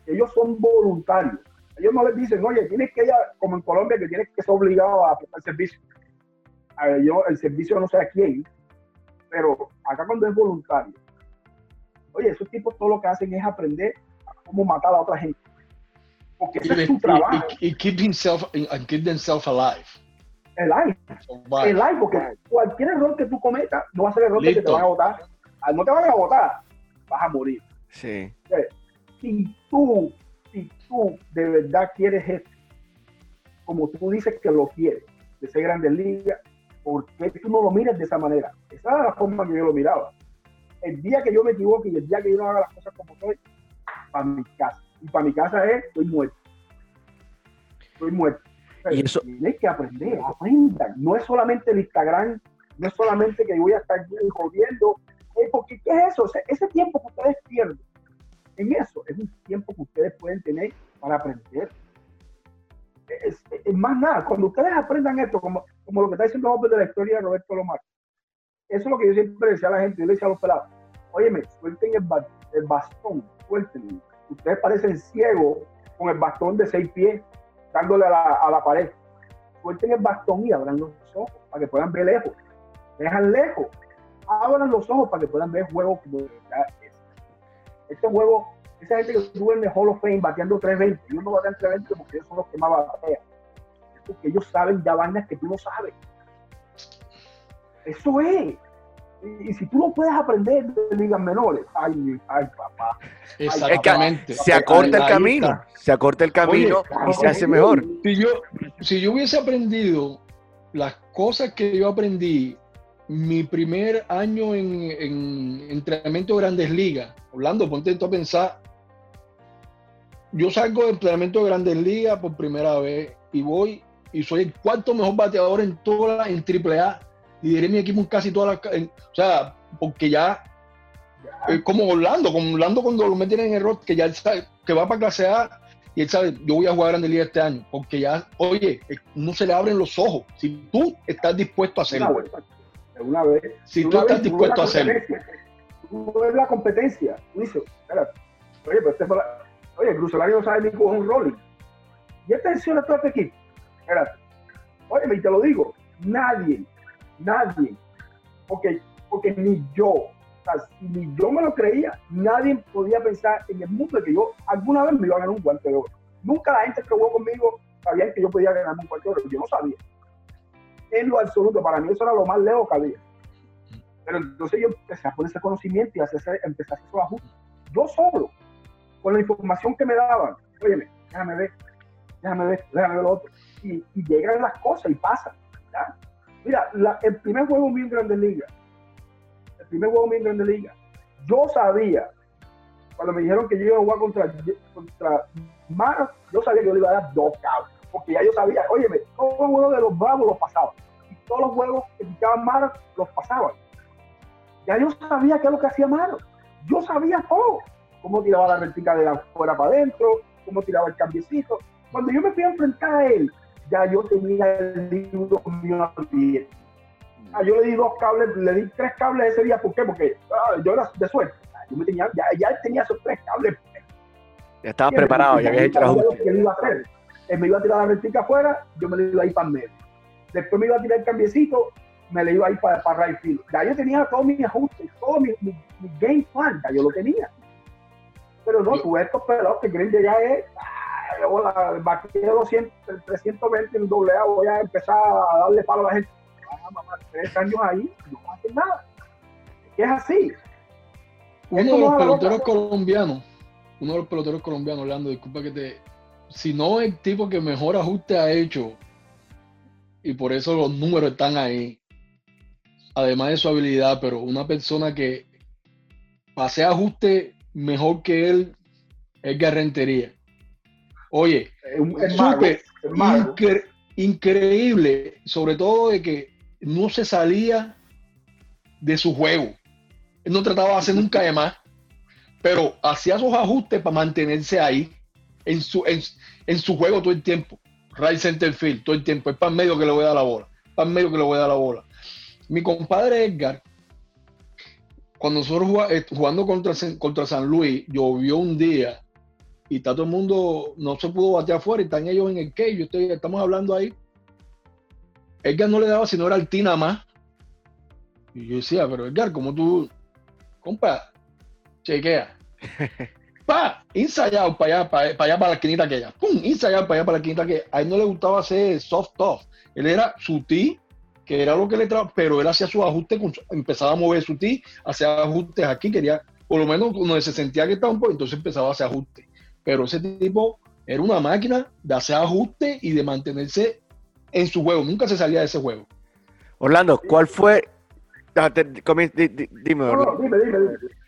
ellos son voluntarios. Ellos no les dicen, oye, tienes que ir, como en Colombia, que tienes que ser obligado a prestar servicio. A ver, yo, el servicio no sé a quién, pero acá cuando es voluntario, oye, esos tipos todo lo que hacen es aprender a cómo matar a otra gente. Porque ese es su trabajo. Y, keep himself, and keep themselves alive el live. El live, porque cualquier error que tú cometas no va a ser error que te van a votar. No te van a votar, vas a morir. Sí. Si tú, si tú de verdad quieres esto, como tú dices que lo quieres, de ser grandes ligas, ¿por qué tú no lo miras de esa manera? Esa era la forma que yo lo miraba. El día que yo me equivoque y el día que yo no haga las cosas como soy, para mi casa. Y para mi casa es, estoy muerto. Estoy muerto. Y eso... Tienes que aprender, aprendan. No es solamente el Instagram, no es solamente que voy a estar jodiendo. Eh, porque, ¿qué es eso? ese tiempo que ustedes pierden en eso es un tiempo que ustedes pueden tener para aprender. Es, más nada, cuando ustedes aprendan esto, como, como lo que está diciendo López de la historia de Roberto Lomar, eso es lo que yo siempre decía a la gente, yo le decía a los pelados, óyeme, suelten el, el bastón, suelten. Ustedes parecen ciegos con el bastón de seis pies dándole a la, a la pared. Suelten el bastón y abran los ojos para que puedan ver lejos. Dejan lejos. Abran los ojos para que puedan ver juegos como este juego, esa gente que en el Hall of Fame bateando 320, ellos no batean 320 porque ellos son los que más batean. Porque ellos saben ya vainas que tú no sabes. Eso es. Y, si tú no puedes aprender de ligas menores, ay, ay, papá. Exactamente. se acorta el camino, se acorta el camino y se hace mejor. Si yo, si yo hubiese aprendido las cosas que yo aprendí mi primer año en, en entrenamiento de grandes ligas, Orlando, ponte a pensar, yo salgo de entrenamiento de grandes ligas por primera vez y voy y soy el cuarto mejor bateador en toda en AAA lideré mi equipo en casi todas las. o sea, porque ya Eh, como Orlando, como Orlando cuando lo meten en error, que ya él sabe que va para clase A y él sabe, yo voy a jugar Grande Liga este año, porque ya, oye, no se le abren los ojos. Si tú estás dispuesto a hacerlo. Una vez, si tú estás dispuesto a hacerlo. Tú ves la competencia, tú dices, espérate, oye, pero este oye, Cruz no sabe ni coger un rolling. Y atención a todo este equipo. Espérate. Oye, y te lo digo, nadie, nadie, porque, porque ni yo, ni yo me lo creía, nadie podía pensar en el mundo de que yo alguna vez me iba a ganar un guante de oro. Nunca la gente que jugó conmigo sabía que yo podía ganar un guante de oro, yo no sabía. En lo absoluto, para mí eso era lo más lejos que había. Pero entonces yo empecé a poner ese conocimiento y a hacer, empecé a hacer esos ajustes. Yo solo, con la información que me daban, oye, déjame ver, déjame ver, déjame ver lo otro. Y, llegan las cosas y pasan. Mira, el primer juego mío en Grandes Ligas, el primer juego mío en Grandes Ligas, yo sabía, cuando me dijeron que yo iba a jugar contra, contra yo sabía que yo le iba a dar dos cables. Porque ya yo sabía, oye, todos los juegos de los Bravos los pasaban. Y todos los juegos que picaban Maro los pasaban. Ya yo sabía qué es lo que hacía Maro. Yo sabía todo. Cómo tiraba la vertical de afuera para adentro, cómo tiraba el cambiecito. Cuando yo me fui a enfrentar a él, ya yo tenía el libro mío bien. Ah, yo le di dos cables, le di tres cables ese día. ¿Por qué? Porque ah, yo era de suerte. Yo me tenía, ya, ya tenía esos tres cables. Ya estaba preparado, ya había hecho la Él iba a hacer. Él me iba a tirar la vertical afuera, yo me le iba a ir para el medio. Después me iba a tirar el cambiecito, me le iba a ir para, para right field. Ya yo tenía todos mis ajustes, todo mi, mi, game plan, ya yo lo tenía. Pero no, tú estos pelados que quieren llegar es hola, de 200, 320 en doble A, voy a empezar a darle palo a la gente. Ah, mamá, tres años ahí, no va a hacer nada. Es así. Uno de los peloteros colombianos, uno de los peloteros colombianos, Orlando, disculpa que te. Si no el tipo que mejor ajuste ha hecho, y por eso los números están ahí, además de su habilidad, pero una persona que pase ajuste mejor que él es Garrentería. Oye, súper increíble, sobre todo de que no se salía de su juego. Él no trataba de hacer nunca de más, pero hacía sus ajustes para mantenerse ahí en su, en, su juego todo el tiempo. Right center field, todo el tiempo. Es para medio que le voy a dar la bola. Para medio que le voy a dar la bola. Mi compadre Edgar, cuando nosotros eh, jugando contra, contra San Luis, llovió un día y está todo el mundo, no se pudo batear afuera y están ellos en el que yo estoy, estamos hablando ahí. Edgar no le daba sino era el Tina más. Y yo decía, pero Edgar, como tú, compa, chequea. pa, ensayado para allá, para, allá, para la esquinita aquella. Pum, ensayado para allá, para la esquinita aquella. A él no le gustaba hacer soft tough. Él era su que era lo que le trabajaba, pero él hacía sus ajustes, empezaba a mover su hacía ajustes aquí, quería, por lo menos cuando se sentía que estaba un poco, entonces empezaba a hacer ajustes pero ese tipo era una máquina de hacer ajuste y de mantenerse en su juego. Nunca se salía de ese juego. Orlando, ¿cuál fue? Ah, dime, dime,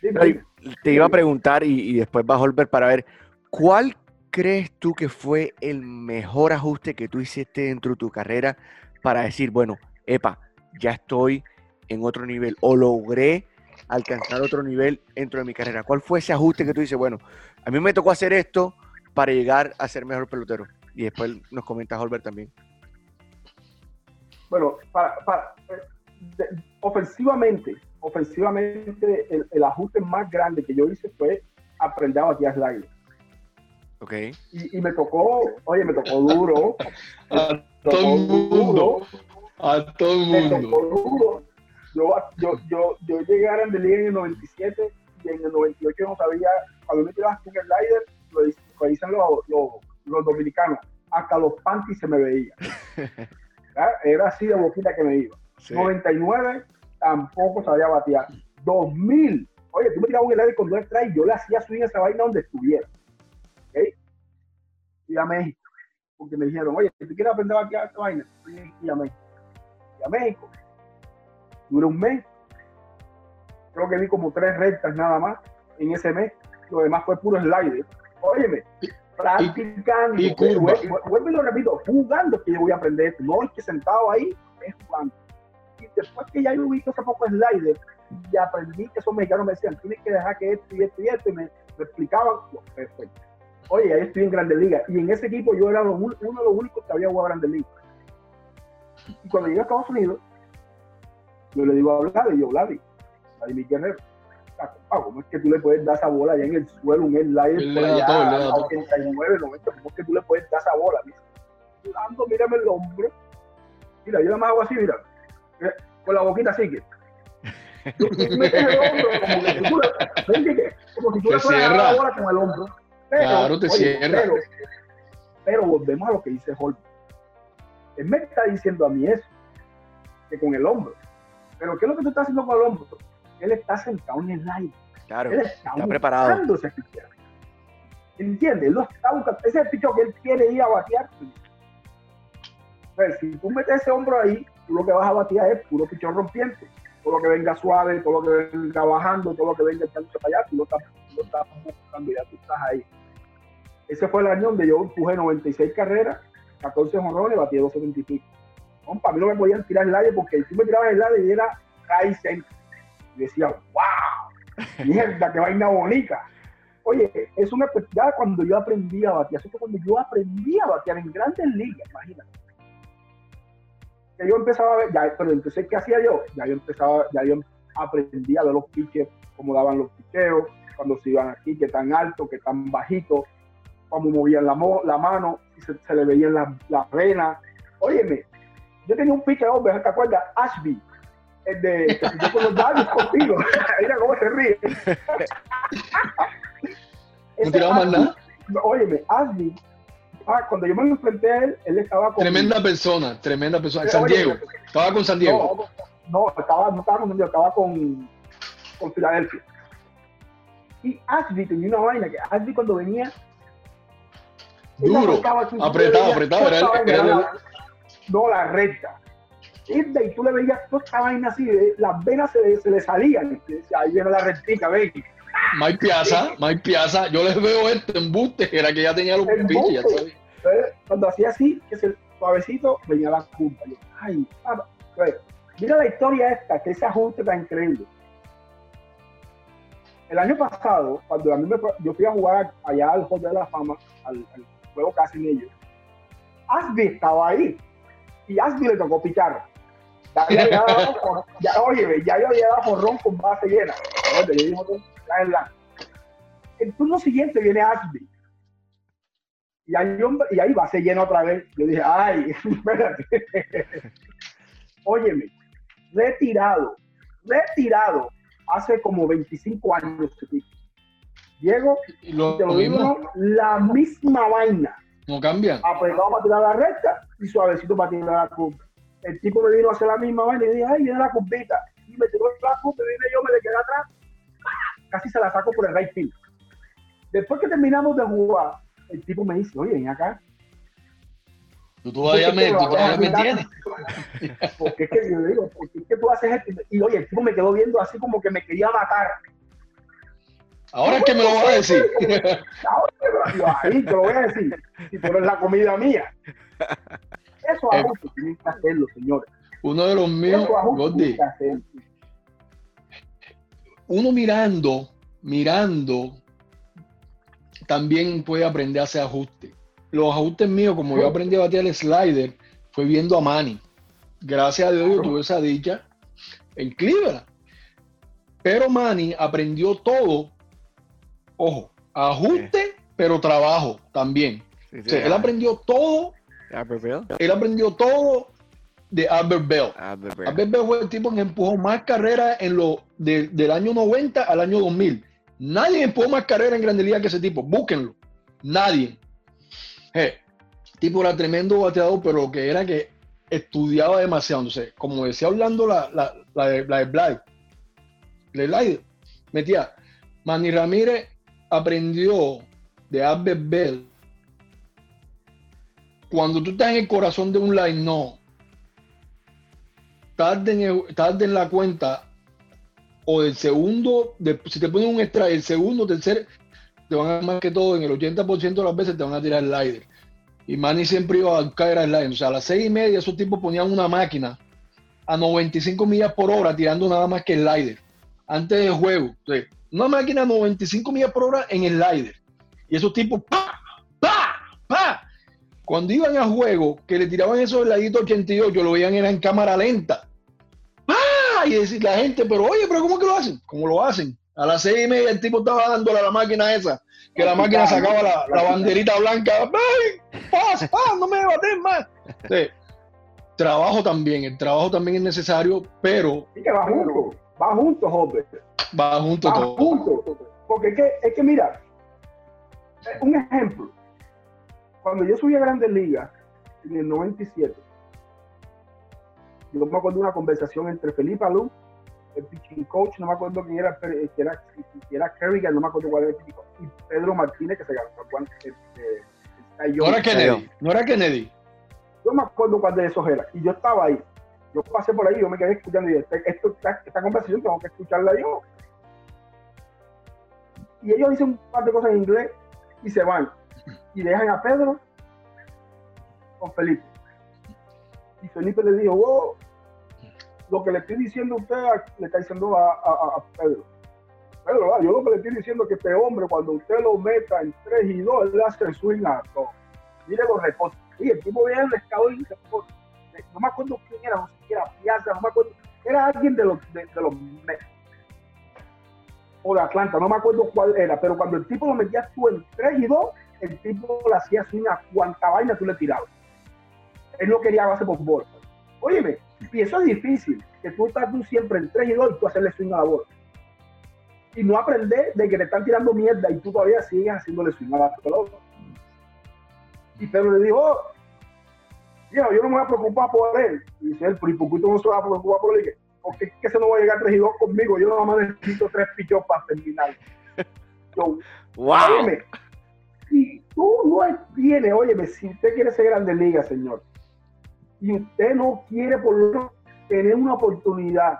dime, Te iba a preguntar y, después vas a volver para ver, ¿cuál crees tú que fue el mejor ajuste que tú hiciste dentro de tu carrera para decir, bueno, epa, ya estoy en otro nivel o logré alcanzar otro nivel dentro de mi carrera? ¿Cuál fue ese ajuste que tú dices, bueno, a mí me tocó hacer esto para llegar a ser mejor pelotero? Y después nos comentas, Holbert, también. Bueno, para, eh, ofensivamente, ofensivamente, el, ajuste más grande que yo hice fue aprender a batear slider. Ok. Y, me tocó, oye, me tocó duro. a todo el mundo. A todo el mundo. Me tocó duro yo, yo, yo, yo llegué a Grande Liga en el 97 y en el 98 no sabía, cuando me tiraba con el slider, lo, dicen los, los, dominicanos, hasta los panties se me veían. Era así de boquita que me iba. 99 tampoco sabía batear. 2000, oye, tú me tirabas un slider con dos strikes, yo le hacía subir esa vaina donde estuviera. ¿Okay? Y a México, porque me dijeron, oye, si tú quieres aprender a batear esta vaina, y a México. Y a México duré un mes. Creo que vi como tres rectas nada más en ese mes. Lo demás fue puro slider. Óyeme, practicando. Y, vuelvo y lo repito, jugando que yo voy a aprender esto. No es que sentado ahí, es jugando. Y después que ya yo vi que poco slider, y aprendí que esos mexicanos me decían, tienes que dejar que esto y esto y esto, y me, me explicaban, perfecto. Oye, ahí estoy en Grandes Ligas, y en ese equipo yo era uno de los únicos que había jugado Grandes Ligas. Y cuando llegué a Estados Unidos, yo le digo a Vladi, yo, Vladi, Vladimir Guerrero, ¿cómo es que tú le puedes dar esa bola allá en el suelo, un slider por allá, a 89, 90, ¿cómo es que tú le puedes dar esa bola? Dando, mírame el hombro. Mira, yo nada más hago así, mira, eh, con la boquita así que. Tú, metes el hombro como que tú le, como si tú le fueras la bola con el hombro. Pero, claro, te cierra. Pero, pero, volvemos a lo que dice Holmes. Él me está diciendo a mí eso, que con el hombro. Pero ¿qué es lo que tú estás haciendo con el hombro? Él está sentado en el aire. Claro, él está, está preparado. ¿Entiendes? Él lo está buscando. Ese es el picho que él quiere ir a batear. Pues, si tú metes ese hombro ahí, tú lo que vas a batear es puro pichón rompiente. Todo lo que venga suave, todo lo que venga bajando, todo lo que venga echando para allá, tú lo estás, lo estás buscando, ya tú estás ahí. Ese fue el año donde yo empujé 96 carreras, 14 honrones, batí 275. Para mí no me podían tirar el aire porque si me tiraban el aire y era high Y decía, wow, mierda, qué vaina bonita. Oye, es una ya cuando yo aprendí a batear, eso fue cuando yo aprendí a batear en grandes ligas, imagínate. Que yo empezaba a ver, ya, pero entonces, ¿qué hacía yo? Ya yo empezaba, ya yo aprendí a ver los pitches, cómo daban los picheos, cuando se iban aquí, que tan alto, que tan bajito, cómo movían la, la mano, si se, le veían las la venas. Óyeme, yo tenía un pitcher, hombre, ¿te acuerdas? Ashby, el de que se con los labios contigo. Mira cómo se ríe. ¿No tiraba más nada? Óyeme, Ashby, ah, cuando yo me enfrenté a él, él estaba con. Tremenda persona, tremenda persona. San Diego. estaba con San Diego. No, no, estaba, no estaba con San Diego, estaba con, con Filadelfia. Y Ashby tenía una vaina que Ashby cuando venía Duro, apretado, apretado. Era, no, la recta. Y tú le veías toda esta vaina así, las venas se, se le salían. ahí viene la rectica, ven. Mike Piazza, Mike Piazza, yo les veo este embuste, era que ya tenía los pinches. Cuando hacía así, que se suavecito, venía la punta. ay, pues, mira la historia esta, que ese ajuste tan increíble. El año pasado, cuando a mí me, yo fui a jugar allá al Hall de la Fama, al juego casi en ellos. Asby estaba ahí y Asby le tocó pichar. Ya, ya, ya, oye, ya yo había dado jorrón con base llena. El turno siguiente viene Asby. Y ahí, y ahí base llena otra vez. Yo dije, ay, espérate. Óyeme, retirado, retirado, hace como 25 años. Diego, y lo, te lo, digo, la misma vaina. No cambia. Apretado para tirar la recta y suavecito para tirar la curva. El tipo me vino a hacer la misma vaina y dije, ay, viene la curvita. Y me tiró la curva, vine yo, me le quedé atrás. Casi se la saco por el right field. Después que terminamos de jugar, el tipo me dice, oye, ven acá. Tú todavía me, tú todavía me tienes. Porque es que yo digo, porque es que tú haces esto. Y oye, el tipo me quedó viendo así como que me quería matar. Ahora es que me lo vas a decir. Ahora ahí te lo voy a decir. Si tú eres la comida mía. Eso eh, ajustes tienen que hacerlo, señores. Uno de los míos, Gordy. Uno mirando, mirando, también puede aprender a hacer ajustes. Los ajustes míos, como yo aprendí a batear el slider, fue viendo a Manny. Gracias a Dios yo tuve esa dicha en Cleveland. Pero Manny aprendió todo ojo, ajuste, pero trabajo también. él aprendió todo. Él aprendió todo de Albert Bell. Albert Bell. fue el tipo que empujó más carreras en lo del año 90 al año 2000. Nadie empujó más carreras en Grande Liga que ese tipo. Búsquenlo. Nadie. el tipo era tremendo bateador, pero lo que era que estudiaba demasiado. Entonces, como decía hablando la, la, la, de, la de Blythe, metía Manny Ramírez aprendió de Albert Bell, cuando tú estás en el corazón de un line, no. Tarde en, la cuenta o el segundo, si te ponen un extra, el segundo, tercer, te van a más que todo, en el 80% de las veces te van a tirar el slider. Y Manny siempre iba a caer al slider. O sea, a las seis y media esos tipos ponían una máquina a 95 millas por hora tirando nada más que el slider. antes del juego. Una máquina 95 millas por hora en el slider. Y esos tipos, ¡pa! ¡pa! ¡pa! Cuando iban a juego, que le tiraban esos laditos 88, lo veían era en cámara lenta. ¡Ah! Y decir la gente, pero oye, pero ¿cómo que lo hacen? ¿Cómo lo hacen? A las seis y media el tipo estaba dándole a la máquina esa, que la máquina sacaba la, banderita blanca. ¡Ay! ¡Paz, paz! ¡No me bates más! trabajo también, el trabajo también es necesario, pero... Y va junto, joven. Va junto va todo. Junto, porque es que, es que mira, un ejemplo, cuando yo subí a Grandes Ligas en el 97, yo me acuerdo de una conversación entre Felipe Alú, el pitching coach, no me acuerdo quién era, que era, que era Kerrigan, no me acuerdo cuál era el pitching coach, y Pedro Martínez, que se ganó el, no era Kennedy, no era Kennedy. Yo me acuerdo cuál de esos era, y yo estaba ahí. Yo pasé por ahí, yo me quedé escuchando y dije, esto, esta, conversación tengo que escucharla yo. Y ellos dicen un par de cosas en inglés y se van y dejan a Pedro con Felipe. Y Felipe le dijo, lo que le estoy diciendo a usted le está diciendo a, Pedro. Pedro, yo lo que le estoy diciendo es que este hombre, cuando usted lo meta en 3 y 2, él hace el swing a todo. Mire los reposos. Y el tipo viene el pescado y no me acuerdo quién era, no sé si era Piazza, no me acuerdo. Era alguien de los, de, los o de Atlanta, no me acuerdo cuál era, pero cuando el tipo lo metía tú en 3 y 2, el tipo le hacía swing a cuanta vaina tú le tirabas. Él no quería base por bola. Óyeme, y eso es difícil, que tú estás tú siempre en 3 y 2 y tú hacerle swing a la bola. Y no aprender de que te están tirando mierda y tú todavía sigues haciéndole swing a la pelota. Y Pedro le dijo, yo no me voy a preocupar por él. Y dice él, pero ¿y por qué tú no se va a preocupar por él? porque es que se no va a llegar 3 y 2 conmigo, yo nada más necesito 3 pichos para terminar. Yo, wow. Óyeme, si tú no tienes, óyeme, si usted quiere ser grande liga, señor, y usted no quiere por lo menos tener una oportunidad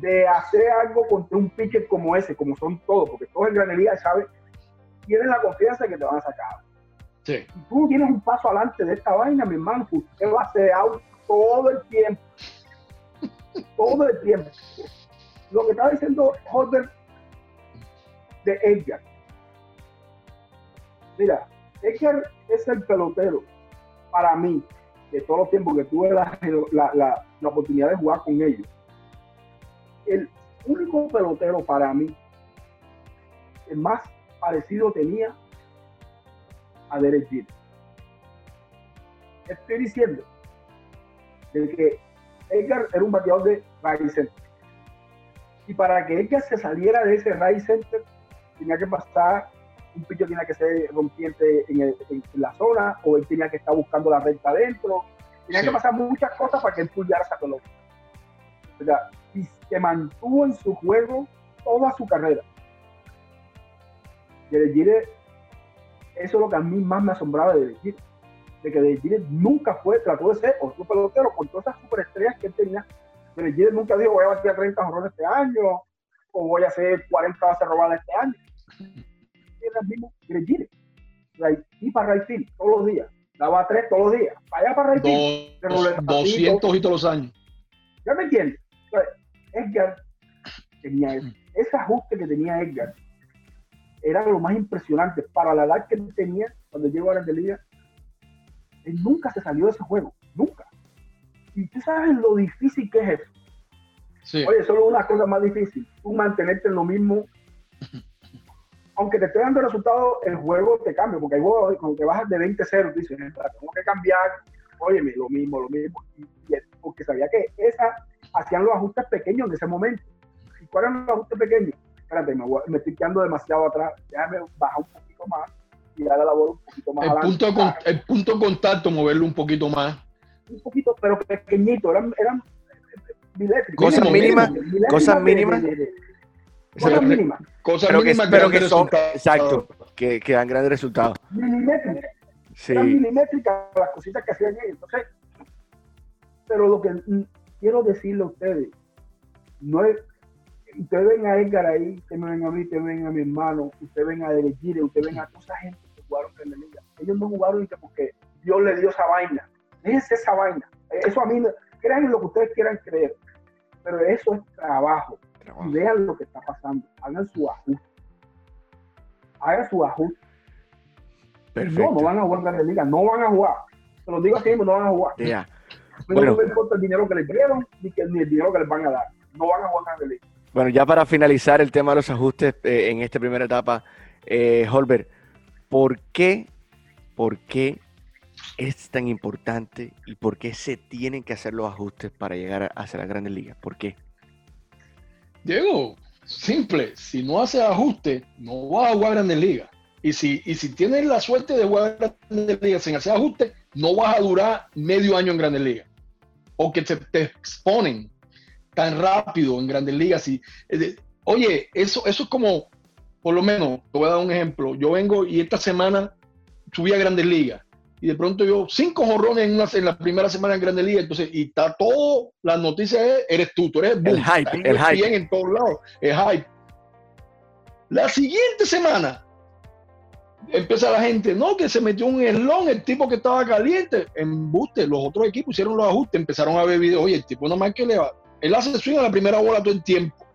de hacer algo contra un pitcher como ese, como son todos, porque todos en Grande Liga, ¿sabes? Tienen la confianza de que te van a sacar. Tú tienes un paso adelante de esta vaina, mi hermano, usted va a ser out todo el tiempo todo el tiempo. Lo que estaba diciendo Holder de Edgar. Mira, Edgar es el pelotero para mí de todos los tiempos que tuve la, la, la, oportunidad de jugar con ellos. El único pelotero para mí que más parecido tenía a Derek Jeter. Estoy diciendo de que Edgar era un bateador de Ray Center. Y para que Edgar se saliera de ese Ray Center, tenía que pasar, un pillo tenía que ser rompiente en, la zona, o él tenía que estar buscando la recta adentro. Tenía que pasar muchas cosas para que él pullara esa pelota. O sea, y se mantuvo en su juego toda su carrera. El Gire, eso es lo que a mí más me asombraba de Gire de que De nunca fue, trató de ser otro pelotero con todas esas superestrellas que él tenía. De nunca dijo voy a batir 30 jorrones este año o voy a hacer 40 bases robadas este año. Era el mismo De y para right todos los días. Daba tres todos los días. Para allá para right 200 y todos los años. ¿Ya me entiendes? Edgar tenía ese ajuste que tenía Edgar era lo más impresionante para la edad que tenía cuando llegó a la liga él nunca se salió de ese juego, nunca. Y tú sabes lo difícil que es eso. Sí. Oye, solo una cosa más difícil, tú mantenerte en lo mismo. Aunque te esté dando resultados, el juego te cambia, porque hay juegos cuando te bajas de 20-0, dices, tengo que cambiar, óyeme, lo mismo, lo mismo. porque sabía que esa hacían los ajustes pequeños en ese momento. ¿Y cuáles eran los ajustes pequeños? Espérate, me, me estoy quedando demasiado atrás, déjame bajar un poquito más tirar la labor un poquito más el Punto de, el punto de contacto, moverlo un poquito más. Un poquito, pero pequeñito, eran, eran Cosas mínimas, cosas mínimas. Cosas mínimas. Cosas mínimas pero que son, exacto, que, que, dan grandes resultados. Milimétricas. Sí. Eran milimétricas las cositas que hacían ellos. Entonces, pero lo que quiero decirle a ustedes, no es ustedes ven a Edgar ahí, ustedes me ven a mí, ustedes ven a mi hermano, ustedes ven a Derek ustedes ven a toda esa gente que jugaron en la liga. Ellos no jugaron porque Dios le dio esa vaina. Es esa vaina. Eso a mí, crean en lo que ustedes quieran creer, pero eso es trabajo. y vean lo que está pasando. Hagan su ajuste. Hagan su ajuste. No, no van a jugar Grandes Ligas, no van a jugar. Se los digo aquí mismo, no van a jugar. Bueno, no me importa el dinero que les dieron ni, que, ni el dinero que les van a dar. No van a jugar Grandes Ligas. Bueno, ya para finalizar el tema de los ajustes eh, en esta primera etapa, eh, Holbert, ¿por qué, ¿por qué es tan importante y por qué se tienen que hacer los ajustes para llegar hacia las grandes ligas? ¿Por qué? Diego, simple, si no haces ajuste, no vas a jugar grandes ligas. Y si, y si tienes la suerte de jugar grandes ligas sin hacer ajuste, no vas a durar medio año en grandes ligas. O que te, te exponen tan rápido en grandes ligas. Y, oye, eso, eso es como, por lo menos, te voy a dar un ejemplo. Yo vengo y esta semana subí a grandes ligas y de pronto yo cinco jorrones en, la primera semana en Grande Liga, entonces, y está todo, las noticias eres tú, tú eres el hype, el hype. en todos lados, el hype. La siguiente semana empieza la gente, no, que se metió un eslón, el tipo que estaba caliente, en buste, los otros equipos hicieron los ajustes, empezaron a ver videos, oye, el tipo nada más que le va, él hace swing a la primera bola todo el tiempo,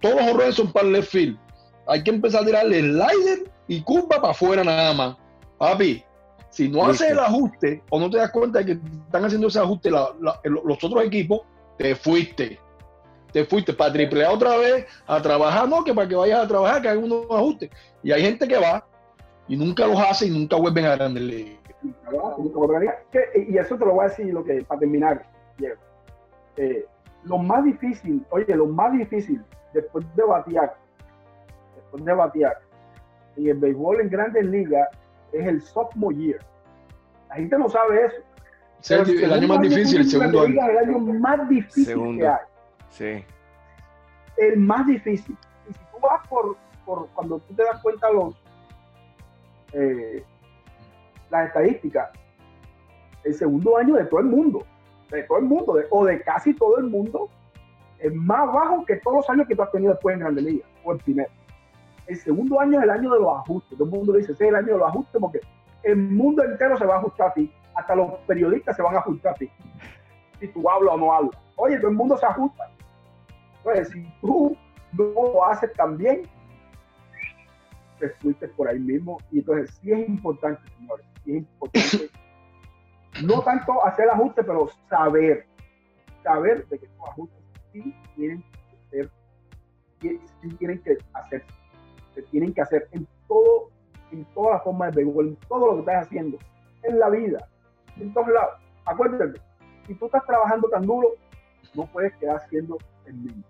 todos los jorrones son para el left field, hay que empezar a tirarle slider y curva para afuera nada más, papi, si no haces el ajuste o no te das cuenta de que están haciendo ese ajuste los otros equipos, te fuiste. Te fuiste para triple otra vez a trabajar, no, que para que vayas a trabajar, que hagan unos ajustes. Y hay gente que va y nunca los hace y nunca vuelven a grandes ligas. Y eso te lo voy a decir lo que, para terminar, Diego. Eh, lo más difícil, oye, lo más difícil después de batear, después de batear, en el béisbol en grandes ligas es el sophomore year. La gente no sabe eso. el, año más difícil, el segundo año. El año más difícil que hay. Sí. El más difícil. Y si tú vas por, por cuando tú te das cuenta los eh, las estadísticas, el segundo año de todo el mundo, de todo el mundo, o de casi todo el mundo, es más bajo que todos los años que tú has tenido después en Grande Liga, o el primero el segundo año es el año de los ajustes. Todo el mundo dice, ese es el año de los ajustes porque el mundo entero se va a ajustar a ti. Hasta los periodistas se van a ajustar a ti. Si tú hablas o no hablas. Oye, todo el mundo se ajusta. Entonces, si tú no lo haces también, te fuiste por ahí mismo. Y entonces sí es importante, señores, es importante no tanto hacer ajustes, pero saber, saber de que tus ajustes sí tienen que ser, sí tienen que hacerse se tienen que hacer en todo, en todas las formas de béisbol, en todo lo que estás haciendo, en la vida, en todos lados. Acuérdate, si tú estás trabajando tan duro, no puedes quedar haciendo el mismo.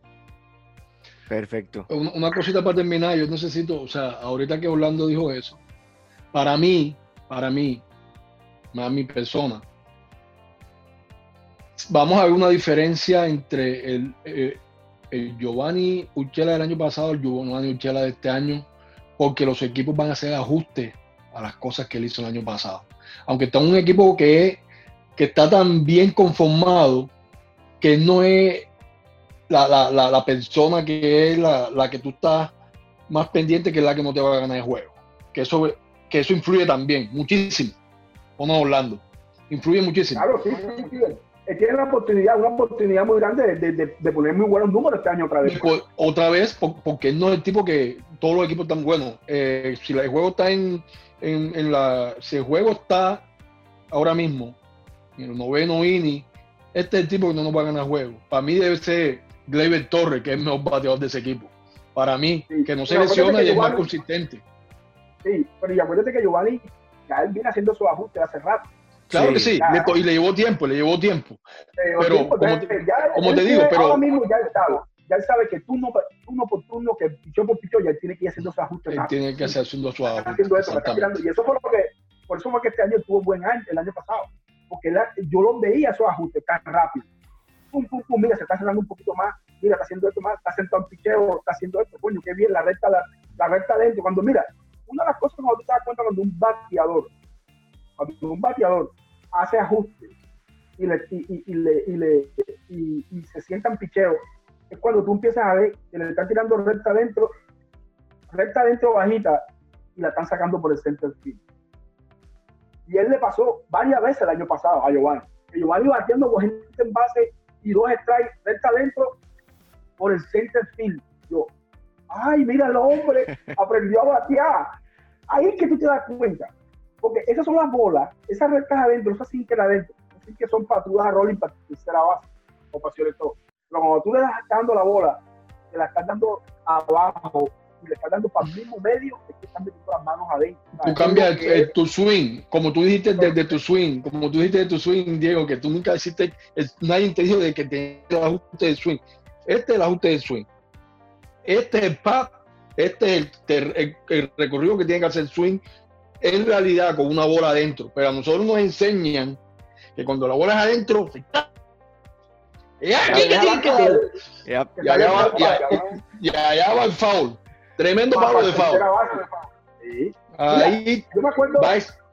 Perfecto. Una, cosita para terminar, yo necesito, o sea, ahorita que Orlando dijo eso, para mí, para mí, más mi persona, vamos a ver una diferencia entre el, eh, el Giovanni Urchela del año pasado, el Giovanni Urchela de este año, porque los equipos van a hacer ajustes a las cosas que él hizo el año pasado. Aunque está un equipo que, que está tan bien conformado que no es la, persona que es la, que tú estás más pendiente que la que no te va a ganar el juego. Que eso, que eso influye también, muchísimo. ¿O no, Orlando? Influye muchísimo. Claro, sí, sí, sí tiene la oportunidad, una oportunidad muy grande de, poner muy buenos números este año otra vez. otra vez, porque no es el tipo que todos los equipos están buenos. Eh, si el juego está en, la. Si el juego está ahora mismo en el noveno inning, este es el tipo que no nos va a ganar juego. Para mí debe ser Gleyber Torres, que es el mejor bateador de ese equipo. Para mí, que no se lesiona y es más consistente. Sí, pero y acuérdate que Giovanni ya él viene haciendo su ajuste hace rato. Claro que sí, y le llevó tiempo, le llevó tiempo. pero, como, te, digo, pero. Ahora mismo ya él sabe, ya él sabe que turno, turno por turno, que pichó por pichó, ya él tiene que ir haciendo su ajuste. Él tiene que hacer haciendo su ajuste. y eso fue lo que, por eso fue que este año tuvo buen año, el año pasado. Porque yo lo veía su ajuste tan rápido. Pum, pum, pum, mira, se está cerrando un poquito más, mira, está haciendo esto más, está sentado en picheo, está haciendo esto, coño, qué bien, la recta, la, la recta adentro. Cuando, mira, una de las cosas que tú te das cuenta cuando un bateador, cuando un bateador hace ajustes y, le, y, le, y, le, y, se sientan picheos, es cuando tú empiezas a ver que le están tirando recta adentro, recta adentro bajita, y la están sacando por el center field. Y él le pasó varias veces el año pasado a Giovanni. Giovanni batiendo con gente en base y dos strikes recta adentro, por el center field. Yo, ay, mira el hombre, aprendió a batear. Ahí es que tú te das cuenta. Porque esas son las bolas, esas rectas adentro, esas sinker adentro, así que son tú dar rolling para tercera base, o para todo. Pero cuando tú le das dando la bola, te la estás dando abajo y le estás dando para el mismo medio, es que están metiendo las manos adentro. Tú cambias tu swing, como tú dijiste desde tu swing, como tú dijiste de tu swing, Diego, que tú nunca hiciste, nadie te dijo de que te el ajuste de swing. Este es el ajuste de swing. Este es el pad, este es el, el, recorrido que tiene que hacer el swing en realidad con una bola adentro. Pero a nosotros nos enseñan que cuando la bola es adentro, y allá va el foul. Tremendo palo de foul. Ahí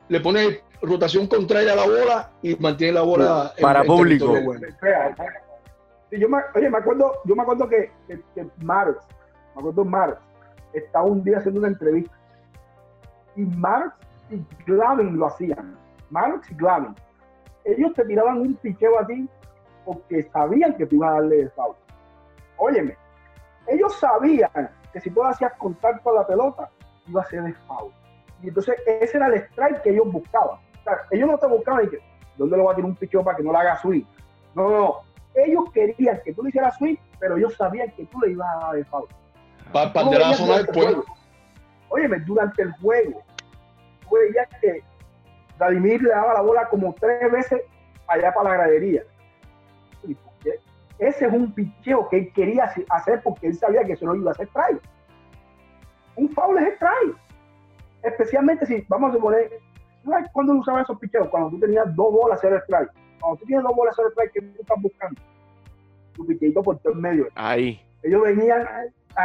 le pone rotación contraria a la bola y mantiene la bola para público. yo me, oye, me acuerdo, yo me acuerdo que, que, que Marx, me acuerdo Marx, estaba un día haciendo una entrevista y Marx y Glavin lo hacían. Marx y Glavin. Ellos te tiraban un picheo a ti porque sabían que te iban a darle foul. Óyeme, ellos sabían que si tú hacías contacto a la pelota, iba a ser foul. Y entonces ese era el strike que ellos buscaban. O sea, ellos no te buscaban y que, ¿dónde le voy a tirar un picheo para que no le haga swing? No, no, Ellos querían que tú le hicieras swing, pero ellos sabían que tú le ibas a dar el foul. Para la zona después. Óyeme, durante el juego, tú veías que Vladimir le daba la bola como tres veces allá para la gradería. Ese es un picheo que él quería hacer porque él sabía que eso no iba a ser strike. Un foul es strike. Especialmente si, vamos a suponer, ¿cuándo usaban esos picheos? Cuando tú tenías dos bolas cero strike. Cuando tú tienes dos bolas cero strike, ¿qué tú estás buscando? Tu picheito por todo el medio. Ahí. Ellos venían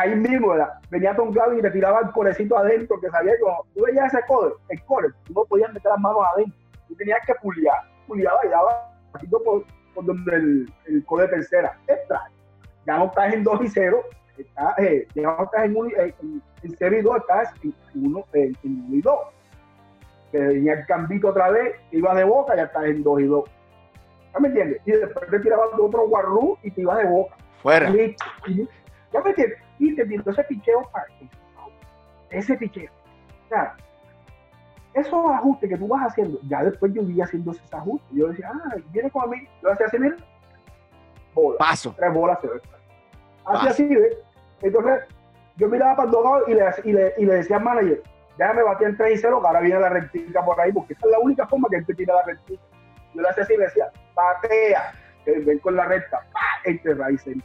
ahí mismo, ¿verdad? venía Tom Glavin y le tiraba el corecito adentro, que sabía que cuando tú veías ese core, el core, tú no podías meter las manos adentro. Tú tenías que puliar, puliaba y daba por, por donde el, el core tercera. Extra. Ya no estás en 2 y 0, eh, ya no estás en 0 eh, y 2, estás en 1 y 2. Que venía el cambito otra vez, iba de boca, ya estás en 2 y 2. ¿Ya me entiendes? Y después te tirabas otro guarrú y te ibas de boca. Fuera. ¿Ya me entiendes? Y te tiró ese picheo para ese picheo. O sea, esos ajustes que tú vas haciendo, ya después yo vi haciendo esos ajustes. Yo decía, ah, viene con a mí. Yo hacía así, mira, bola. Paso. Tres bolas se Así, así, ¿ves? Entonces, yo miraba para el dogado y le, y, le, y le decía al manager, déjame batir en 3 y 0, que ahora viene la rectica por ahí, porque esa es la única forma que él te tira la rectica. Yo le hacía así y le decía, batea, ven con la recta, entre raíces.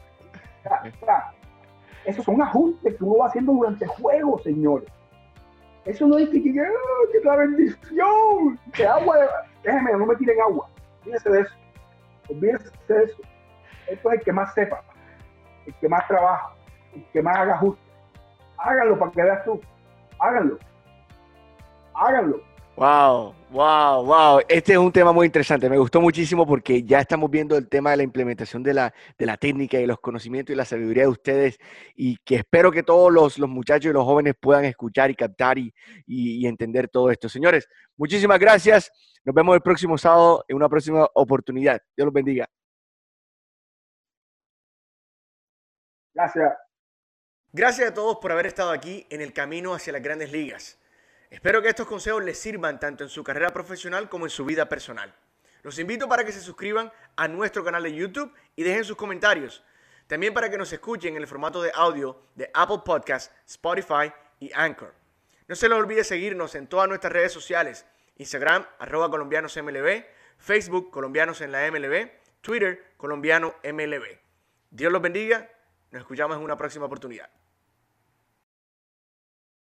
Esos son ajustes que uno va haciendo durante el juego, señores. Eso no es que, que, ah, la bendición, que agua, déjeme, no me tiren agua. Olvídese de eso. Olvídese de eso. Esto es el que más sepa, el que más trabaja, el que más haga ajustes. Háganlo para que veas tú. Háganlo. Háganlo. Wow, wow, wow. Este es un tema muy interesante. Me gustó muchísimo porque ya estamos viendo el tema de la implementación de la, de la técnica y los conocimientos y la sabiduría de ustedes y que espero que todos los, los muchachos y los jóvenes puedan escuchar y captar y, y, entender todo esto. Señores, muchísimas gracias. Nos vemos el próximo sábado en una próxima oportunidad. Dios los bendiga. Gracias. Gracias a todos por haber estado aquí en el camino hacia las grandes ligas. Espero que estos consejos les sirvan tanto en su carrera profesional como en su vida personal. Los invito para que se suscriban a nuestro canal de YouTube y dejen sus comentarios. También para que nos escuchen en el formato de audio de Apple Podcasts, Spotify y Anchor. No se les olvide seguirnos en todas nuestras redes sociales. Instagram, arroba colombianosmlb, Facebook, colombianos en la MLB, Twitter, colombiano MLB. Dios los bendiga. Nos escuchamos en una próxima oportunidad.